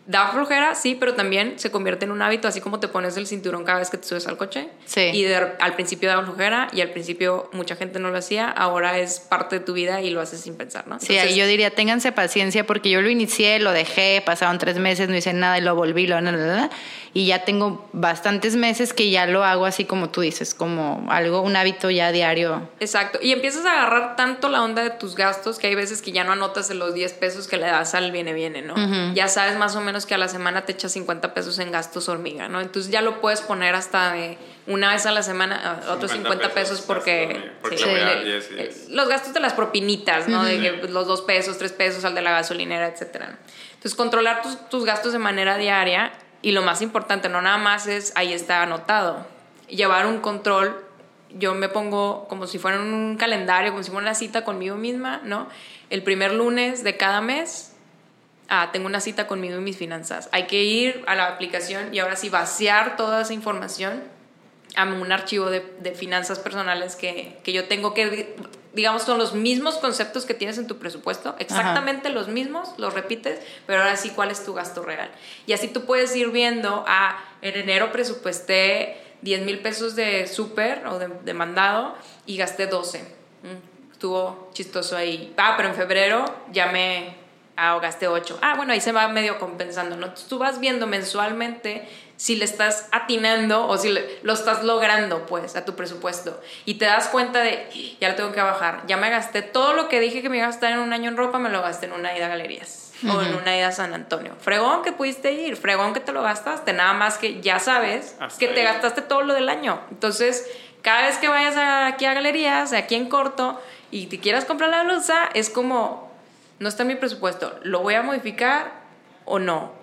Da flojera, sí, pero también se convierte en un hábito, así como te pones el cinturón cada vez que te subes al coche. Sí. Y al principio da flojera y al principio mucha gente no lo hacía, ahora es parte de tu vida y lo haces sin pensar, ¿no? sí, ahí yo diría, ténganse paciencia porque yo lo inicié, lo dejé, pasaron tres meses, no hice nada y lo volví, lo... Y ya tengo bastantes meses que ya lo hago así como tú dices, como algo, un hábito ya diario. Exacto. Y empiezas a agarrar tanto la onda de tus gastos que hay veces que ya no anotas en los 10 pesos que le das al viene viene, ¿no? Ya sabes más o menos que a la semana te echas 50 pesos en gastos hormiga, ¿no? Entonces ya lo puedes poner hasta de una vez a la semana, otros 50 pesos, porque, los gastos de las propinitas, ¿no? De que los dos pesos, tres pesos al de la gasolinera, etcétera. Entonces controlar tus, tus gastos de manera diaria y lo más importante, no nada más es ahí está anotado, llevar un control yo me pongo como si fuera un calendario, como si fuera una cita conmigo misma, ¿no? El primer lunes de cada mes, ah, tengo una cita conmigo y mis finanzas. Hay que ir a la aplicación y ahora sí vaciar toda esa información a un archivo de, de finanzas personales que, que, yo tengo que, digamos, son los mismos conceptos que tienes en tu presupuesto, exactamente los mismos, los repites, pero ahora sí, ¿cuál es tu gasto real? Y así tú puedes ir viendo, ah, en enero presupuesté 10 mil pesos de súper o de, de, mandado y gasté 12. Mm, estuvo chistoso ahí. Ah, pero en febrero ya me ah, gasté 8. Ah, bueno, ahí se va medio compensando, ¿no? Tú vas viendo mensualmente si le estás atinando o si lo estás logrando, pues, a tu presupuesto. Y te das cuenta de, ya lo tengo que bajar. Ya me gasté todo lo que dije que me iba a gastar en un año en ropa, me lo gasté en una ida a galerías o en una ida a San Antonio. Fregón que pudiste ir, fregón que te lo gastaste, nada más que ya sabes que te gastaste todo lo del año. Entonces, cada vez que vayas aquí a galerías, aquí en corto, y te quieras comprar la blusa, es como, no está en mi presupuesto, ¿lo voy a modificar o no?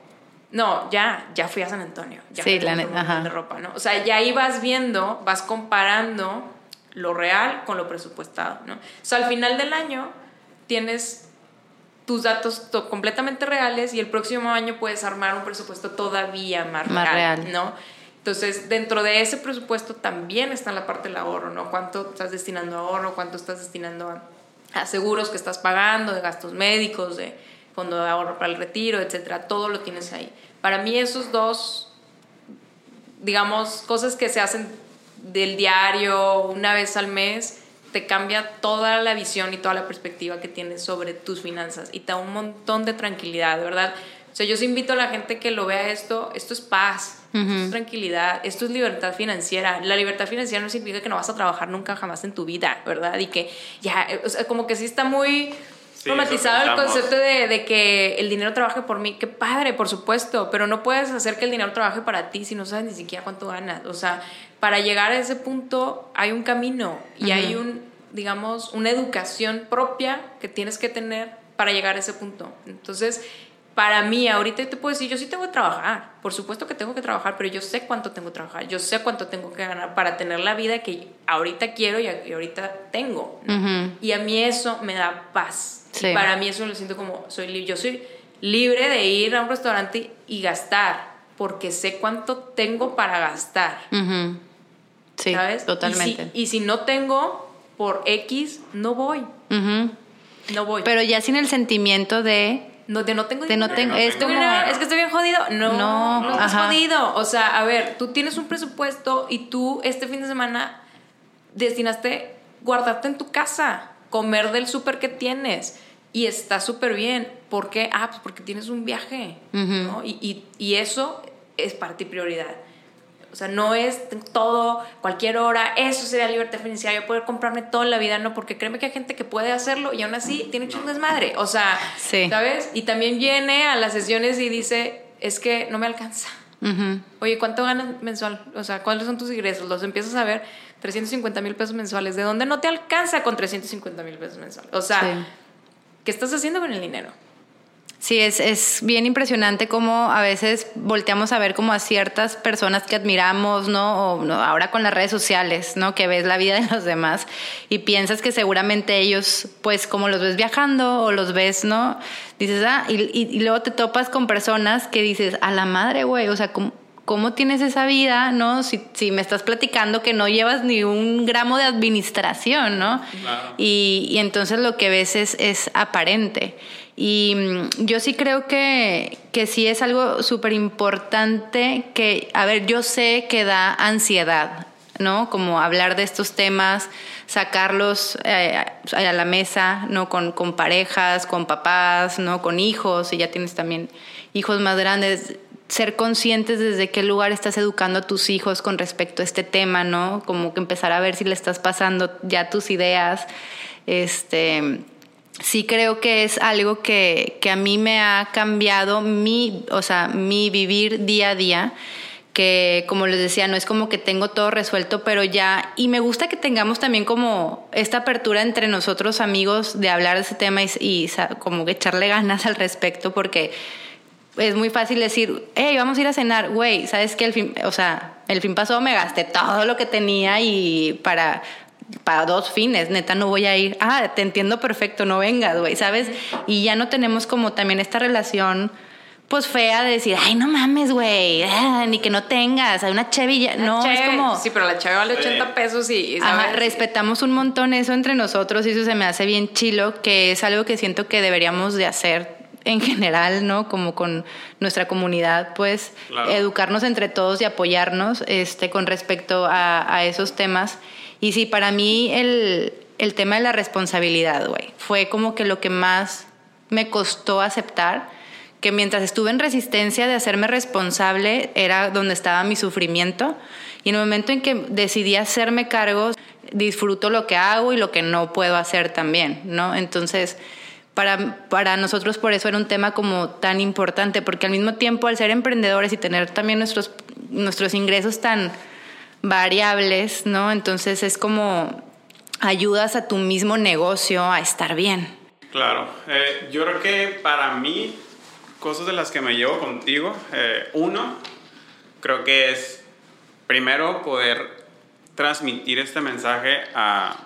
No, ya, ya fui a San Antonio. Ya sí, la neta. De ropa, ¿no? O sea, ya ahí vas viendo, vas comparando lo real con lo presupuestado, ¿no? O sea, al final del año tienes tus datos completamente reales y el próximo año puedes armar un presupuesto todavía más, más real, ¿no? Entonces, dentro de ese presupuesto también está la parte del ahorro, ¿no? ¿Cuánto estás destinando a ahorro? ¿Cuánto estás destinando a, a seguros que estás pagando, de gastos médicos, de fondo de ahorro para el retiro, etcétera? Todo lo tienes ahí. Para mí esos dos, digamos, cosas que se hacen del diario una vez al mes, te cambia toda la visión y toda la perspectiva que tienes sobre tus finanzas y te da un montón de tranquilidad, verdad. O sea, yo os invito a la gente que lo vea esto, esto es paz, esto es tranquilidad, esto es libertad financiera. La libertad financiera no significa que no vas a trabajar nunca jamás en tu vida, ¿verdad? Y que ya, o sea, como que sí está muy romantizado el concepto de, de, que el dinero trabaje por mí. Qué padre, por supuesto, pero no puedes hacer que el dinero trabaje para ti si no sabes ni siquiera cuánto ganas. O sea, para llegar a ese punto hay un camino y hay un, digamos, una educación propia que tienes que tener para llegar a ese punto. Entonces, para mí, ahorita te puedo decir, yo sí tengo que trabajar, por supuesto que tengo que trabajar, pero yo sé cuánto tengo que trabajar, yo sé cuánto tengo que ganar para tener la vida que ahorita quiero y, ahorita tengo. Y a mí eso me da paz para mí eso lo siento como, soy libre. Yo soy libre de ir a un restaurante y gastar, porque sé cuánto tengo para gastar. Sí, ¿sabes? totalmente. Y si, no tengo, por X, no voy. No voy. Pero ya sin el sentimiento de... No, de no tengo de No tengo, es, como, es que estoy bien jodido. No, no, no estás jodido. O sea, a ver, tú tienes un presupuesto y tú este fin de semana destinaste guardarte en tu casa, comer del súper que tienes y está súper bien. ¿Por qué? Ah, pues porque tienes un viaje, ¿no? Y, y, y, eso es para ti prioridad. O sea, no es todo, cualquier hora, eso sería libertad financiera, yo poder comprarme toda la vida, no, porque créeme que hay gente que puede hacerlo y aún así tiene un desmadre. O sea, ¿sabes? Y también viene a las sesiones y dice, es que no me alcanza. Oye, ¿cuánto ganas mensual? O sea, ¿cuáles son tus ingresos? Los empiezas a ver, 350 mil pesos mensuales. ¿De dónde no te alcanza con 350 mil pesos mensuales? O sea, ¿Qué estás haciendo con el dinero? Sí, es, es, bien impresionante cómo a veces volteamos a ver como a ciertas personas que admiramos, ¿no? O ahora con las redes sociales, ¿no? Que ves la vida de los demás y piensas que seguramente ellos, pues como los ves viajando o los ves, ¿no? Dices, ah, y, y, y luego te topas con personas que dices, a la madre, güey, o sea, ¿cómo, ¿cómo tienes esa vida, no? Si, si, me estás platicando que no llevas ni un gramo de administración, ¿no? Y, y, entonces lo que ves es, es aparente. Y mm, yo sí creo que, que sí es algo súper importante que, a ver, yo sé que da ansiedad, ¿no? Como hablar de estos temas, sacarlos eh, a la mesa, ¿no? Con, con parejas, con papás, ¿no? Con hijos, y ya tienes también hijos más grandes ser conscientes desde qué lugar estás educando a tus hijos con respecto a este tema, ¿no? Como que empezar a ver si le estás pasando ya tus ideas. Este, sí creo que es algo que, que a mí me ha cambiado mi, o sea, mi vivir día a día que como les decía, no es como que tengo todo resuelto, pero ya, y me gusta que tengamos también como esta apertura entre nosotros amigos de hablar de ese tema y, y como que echarle ganas al respecto, porque es muy fácil decir, hey, vamos a ir a cenar, güey, ¿sabes qué? El fin, o sea, el fin pasado me gasté todo lo que tenía y para, para dos fines, neta, no voy a ir. Ah, te entiendo perfecto, no vengas, güey, ¿sabes? Y ya no tenemos como también esta relación pues fea de decir, ay, no mames, güey, ah, ni que no tengas, hay una chevilla. No, es como. Sí, pero la cheve vale 80 pesos y. Ajá, respetamos un montón eso entre nosotros y eso se me hace bien chilo, que es algo que siento que deberíamos de hacer en general, ¿no? Como con nuestra comunidad, pues educarnos entre todos y apoyarnos este, con respecto a, a esos temas. Y sí, para mí el, el tema de la responsabilidad, güey, fue como que lo que más me costó aceptar que mientras estuve en resistencia de hacerme responsable era donde estaba mi sufrimiento y en el momento en que decidí hacerme cargo disfruto lo que hago y lo que no puedo hacer también, ¿no? Entonces, para, para nosotros por eso era un tema como tan importante, porque al mismo tiempo al ser emprendedores y tener también nuestros, nuestros ingresos tan variables, ¿no? Entonces es como ayudas a tu mismo negocio a estar bien. Claro, eh, yo creo que para mí cosas de las que me llevo contigo. Eh, uno, creo que es primero poder transmitir este mensaje a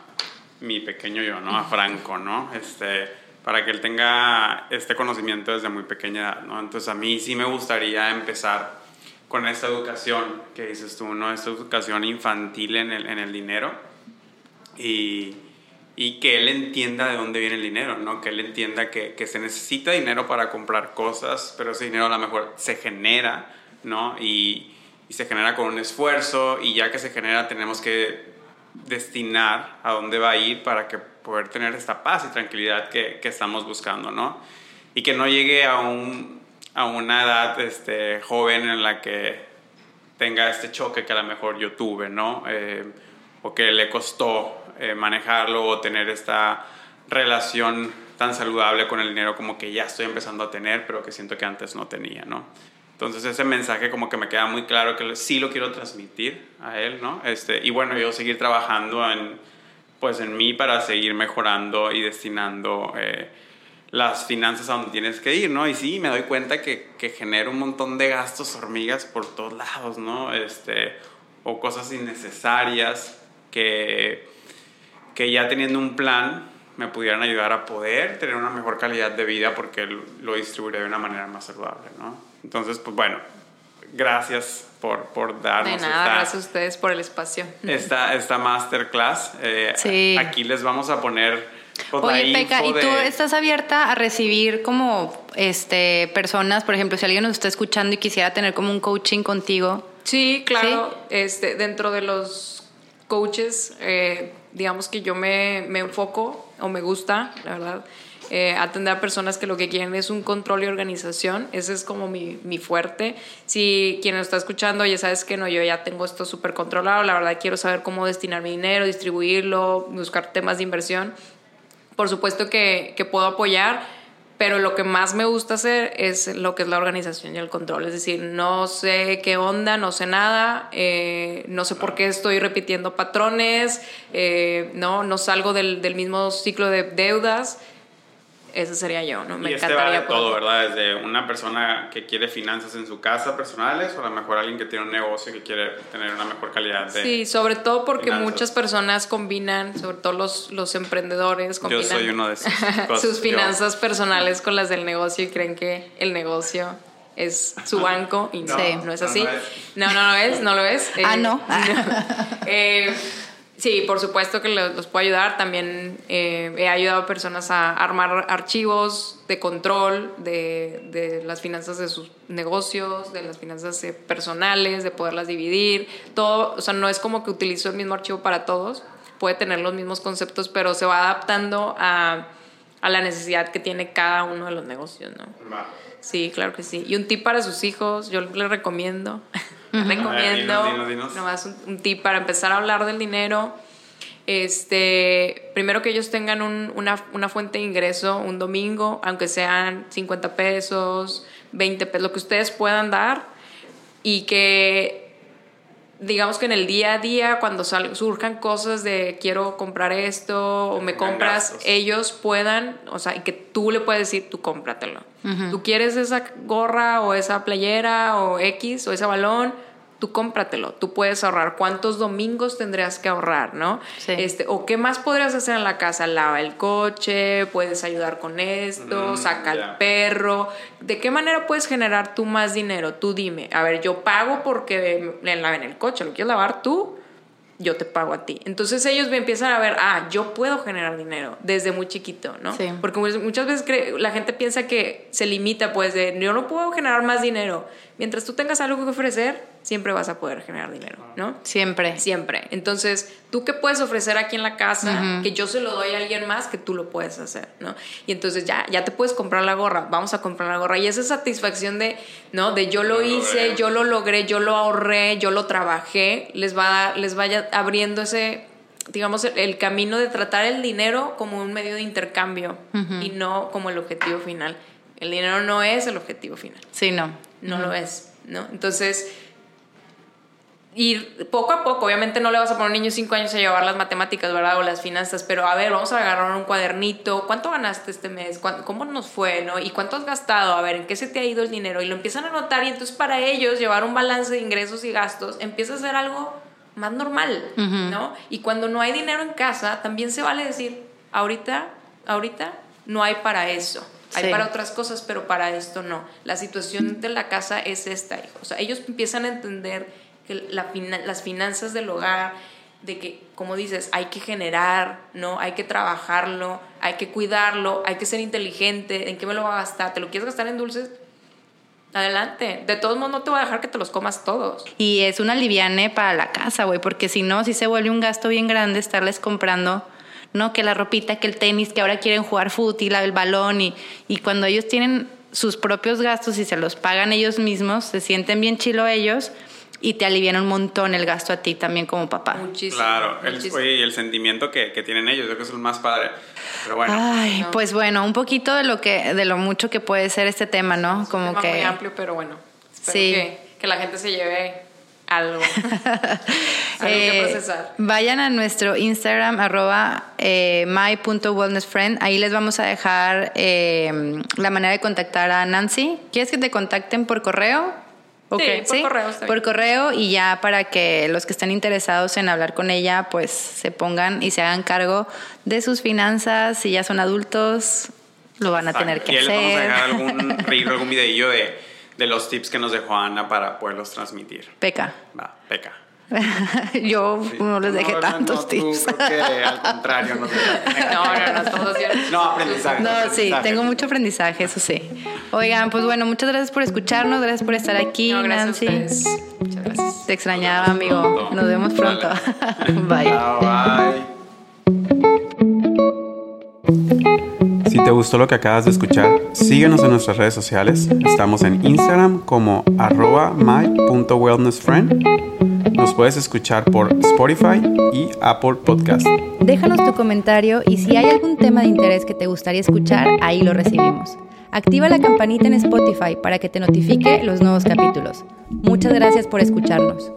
mi pequeño yo, ¿no? A Franco, ¿no? Este, para que él tenga este conocimiento desde muy pequeña edad, ¿no? Entonces a mí sí me gustaría empezar con esta educación que dices tú, ¿no? Esta educación infantil en el, en el dinero y y que él entienda de dónde viene el dinero, ¿no? Que él entienda que, que, se necesita dinero para comprar cosas, pero ese dinero a lo mejor se genera, ¿no? Y, y, se genera con un esfuerzo y ya que se genera tenemos que destinar a dónde va a ir para que poder tener esta paz y tranquilidad que, que estamos buscando, ¿no? Y que no llegue a, un, a una edad este, joven en la que tenga este choque que a lo mejor yo tuve, ¿no? Eh, o que le costó eh, manejarlo o tener esta relación tan saludable con el dinero como que ya estoy empezando a tener, pero que siento que antes no tenía, ¿no? Entonces ese mensaje como que me queda muy claro que sí lo quiero transmitir a él, ¿no? Este, y bueno, yo seguir trabajando en, pues en mí para seguir mejorando y destinando eh, las finanzas a donde tienes que ir, ¿no? Y sí, me doy cuenta que, que genero un montón de gastos hormigas por todos lados, ¿no? Este, o cosas innecesarias que que ya teniendo un plan me pudieran ayudar a poder tener una mejor calidad de vida porque lo distribuiré de una manera más saludable, ¿no? Entonces, pues bueno, gracias por, por darnos De nada, gracias a ustedes por el espacio. Esta, esta masterclass. Eh, sí. Aquí les vamos a poner... Pues, Oye, Peca, ¿y tú estás abierta a recibir como este, personas, por ejemplo, si alguien nos está escuchando y quisiera tener como un coaching contigo? Sí, claro. Este, dentro de los coaches... Eh, digamos que yo me, me enfoco o me gusta, la verdad, eh, atender a personas que lo que quieren es un control y organización. Ese es como mi, mi fuerte. Si quien nos está escuchando ya sabes que no, yo ya tengo esto súper controlado, la verdad quiero saber cómo destinar mi dinero, distribuirlo, buscar temas de inversión. Por supuesto que, que puedo apoyar, pero lo que más me gusta hacer es lo que es la organización y el control. Es decir, no sé qué onda, no sé nada, eh, no sé por qué estoy repitiendo patrones, eh, no, no salgo del, del mismo ciclo de deudas ese sería yo, ¿no? Me y este encantaría. Va de todo, ¿verdad? Desde una persona que quiere finanzas en su casa personales o a lo mejor alguien que tiene un negocio que quiere tener una mejor calidad de. Sí, sobre todo porque muchas personas combinan, sobre todo los, los emprendedores, combinan. Yo soy uno de esos. sus finanzas personales con las del negocio y creen que el negocio es su banco y no, no es así. No, no, lo es, no lo es. ah, no. Eh, Sí, por supuesto que los, puedo ayudar. También eh, he ayudado a personas a armar archivos de control de, de, las finanzas de sus negocios, de las finanzas eh, personales, de poderlas dividir. Todo, o sea, no es como que utilizo el mismo archivo para todos. Puede tener los mismos conceptos, pero se va adaptando a, a la necesidad que tiene cada uno de los negocios, ¿no? Sí, claro que sí. Y un tip para sus hijos, yo les recomiendo. recomiendo nomás un, tip para empezar a hablar del dinero. Este, primero que ellos tengan una, una, fuente de ingreso un domingo, aunque sean 50 pesos, 20 pesos, lo que ustedes puedan dar y que digamos que en el día a día, cuando surjan cosas de quiero comprar esto o me compras, ellos puedan, o sea, y que tú le puedes decir, tú cómpratelo. Tú quieres esa gorra o esa playera o X o ese balón, tú cómpratelo, tú puedes ahorrar. ¿Cuántos domingos tendrías que ahorrar, no? Este, o qué más podrías hacer en la casa, lava el coche, puedes ayudar con esto, mm, saca al perro. ¿De qué manera puedes generar tú más dinero? Tú dime, a ver, yo pago porque le laven el coche, ¿lo quieres lavar tú? yo te pago a ti. Entonces ellos me empiezan a ver, ah, yo puedo generar dinero desde muy chiquito, ¿no? Sí. Porque muchas veces la gente piensa que se limita, pues, de yo no puedo generar más dinero. Mientras tú tengas algo que ofrecer, siempre vas a poder generar dinero, ¿no? Siempre. Siempre. Entonces, ¿tú qué puedes ofrecer aquí en la casa que yo se lo doy a alguien más que tú lo puedes hacer, ¿no? Y entonces ya, ya te puedes comprar la gorra, vamos a comprar la gorra. Y esa satisfacción de, ¿no? De yo lo hice, yo lo logré, yo lo ahorré, yo lo trabajé, les va, les vaya abriendo ese digamos, el, camino de tratar el dinero como un medio de intercambio y no como el objetivo final. El dinero no es el objetivo final. Sí, no. No lo es, ¿no? Entonces, ir poco a poco, obviamente no le vas a poner a un niño 5 años a llevar las matemáticas, ¿verdad? O las finanzas, pero a ver, vamos a agarrar un cuadernito, ¿cuánto ganaste este mes? ¿Cómo nos fue? ¿no? ¿Y cuánto has gastado? A ver, ¿en qué se te ha ido el dinero? Y lo empiezan a notar y entonces para ellos llevar un balance de ingresos y gastos empieza a ser algo más normal, ¿no? Y cuando no hay dinero en casa, también se vale decir, ahorita, ahorita no hay para eso. Hay para otras cosas, pero para esto no. La situación de la casa es esta, O sea, ellos empiezan a entender que las finanzas del hogar, de que, como dices, hay que generar, ¿no? Hay que trabajarlo, hay que cuidarlo, hay que ser inteligente, ¿en qué me lo va a gastar? ¿Te lo quieres gastar en dulces? Adelante. De todos modos, no te voy a dejar que te los comas todos. Y es una liviane para la casa, güey, porque si no, si se vuelve un gasto bien grande estarles comprando, ¿no? Que la ropita, que el tenis, que ahora quieren jugar fútbol, el balón, y, y cuando ellos tienen sus propios gastos y se los pagan ellos mismos, se sienten bien chilo ellos y te alivian un montón el gasto a ti también como papá. Muchísimo. Claro, el, y el sentimiento que, que, tienen ellos, yo creo que es el más padre. Pero bueno. Ay, pues bueno, un poquito de lo que de lo mucho que puede ser este tema, ¿no? Es como un tema que muy amplio, pero bueno. sí. Que, que, la gente se lleve algo, algo que eh, procesar. Vayan a nuestro Instagram arroba eh, my.wellnessfriend. Ahí les vamos a dejar eh, la manera de contactar a Nancy. ¿Quieres que te contacten por correo? Okay, sí, por correo. Por correo y ya para que los que estén interesados en hablar con ella, pues se pongan y se hagan cargo de sus finanzas. Si ya son adultos, lo van a tener que hacer. vamos a dejar algún algún videillo de, de los tips que nos dejó Ana para poderlos transmitir. Peca. Va, peca. Yo no les dejé tantos tips. al contrario, no, no, no, todos No, aprendizaje. No, sí, tengo mucho aprendizaje, eso sí. Oigan, pues bueno, muchas gracias por escucharnos, gracias por estar aquí, Nancy. Muchas gracias. Te extrañaba, amigo. Nos vemos pronto. bye. bye. Si te gustó lo que acabas de escuchar, síguenos en nuestras redes sociales. Estamos en Instagram como arroba my.wellnessfriend nos puedes escuchar por Spotify y Apple Podcast. Déjanos tu comentario y si hay algún tema de interés que te gustaría escuchar, ahí lo recibimos. Activa la campanita en Spotify para que te notifique los nuevos capítulos. Muchas gracias por escucharnos.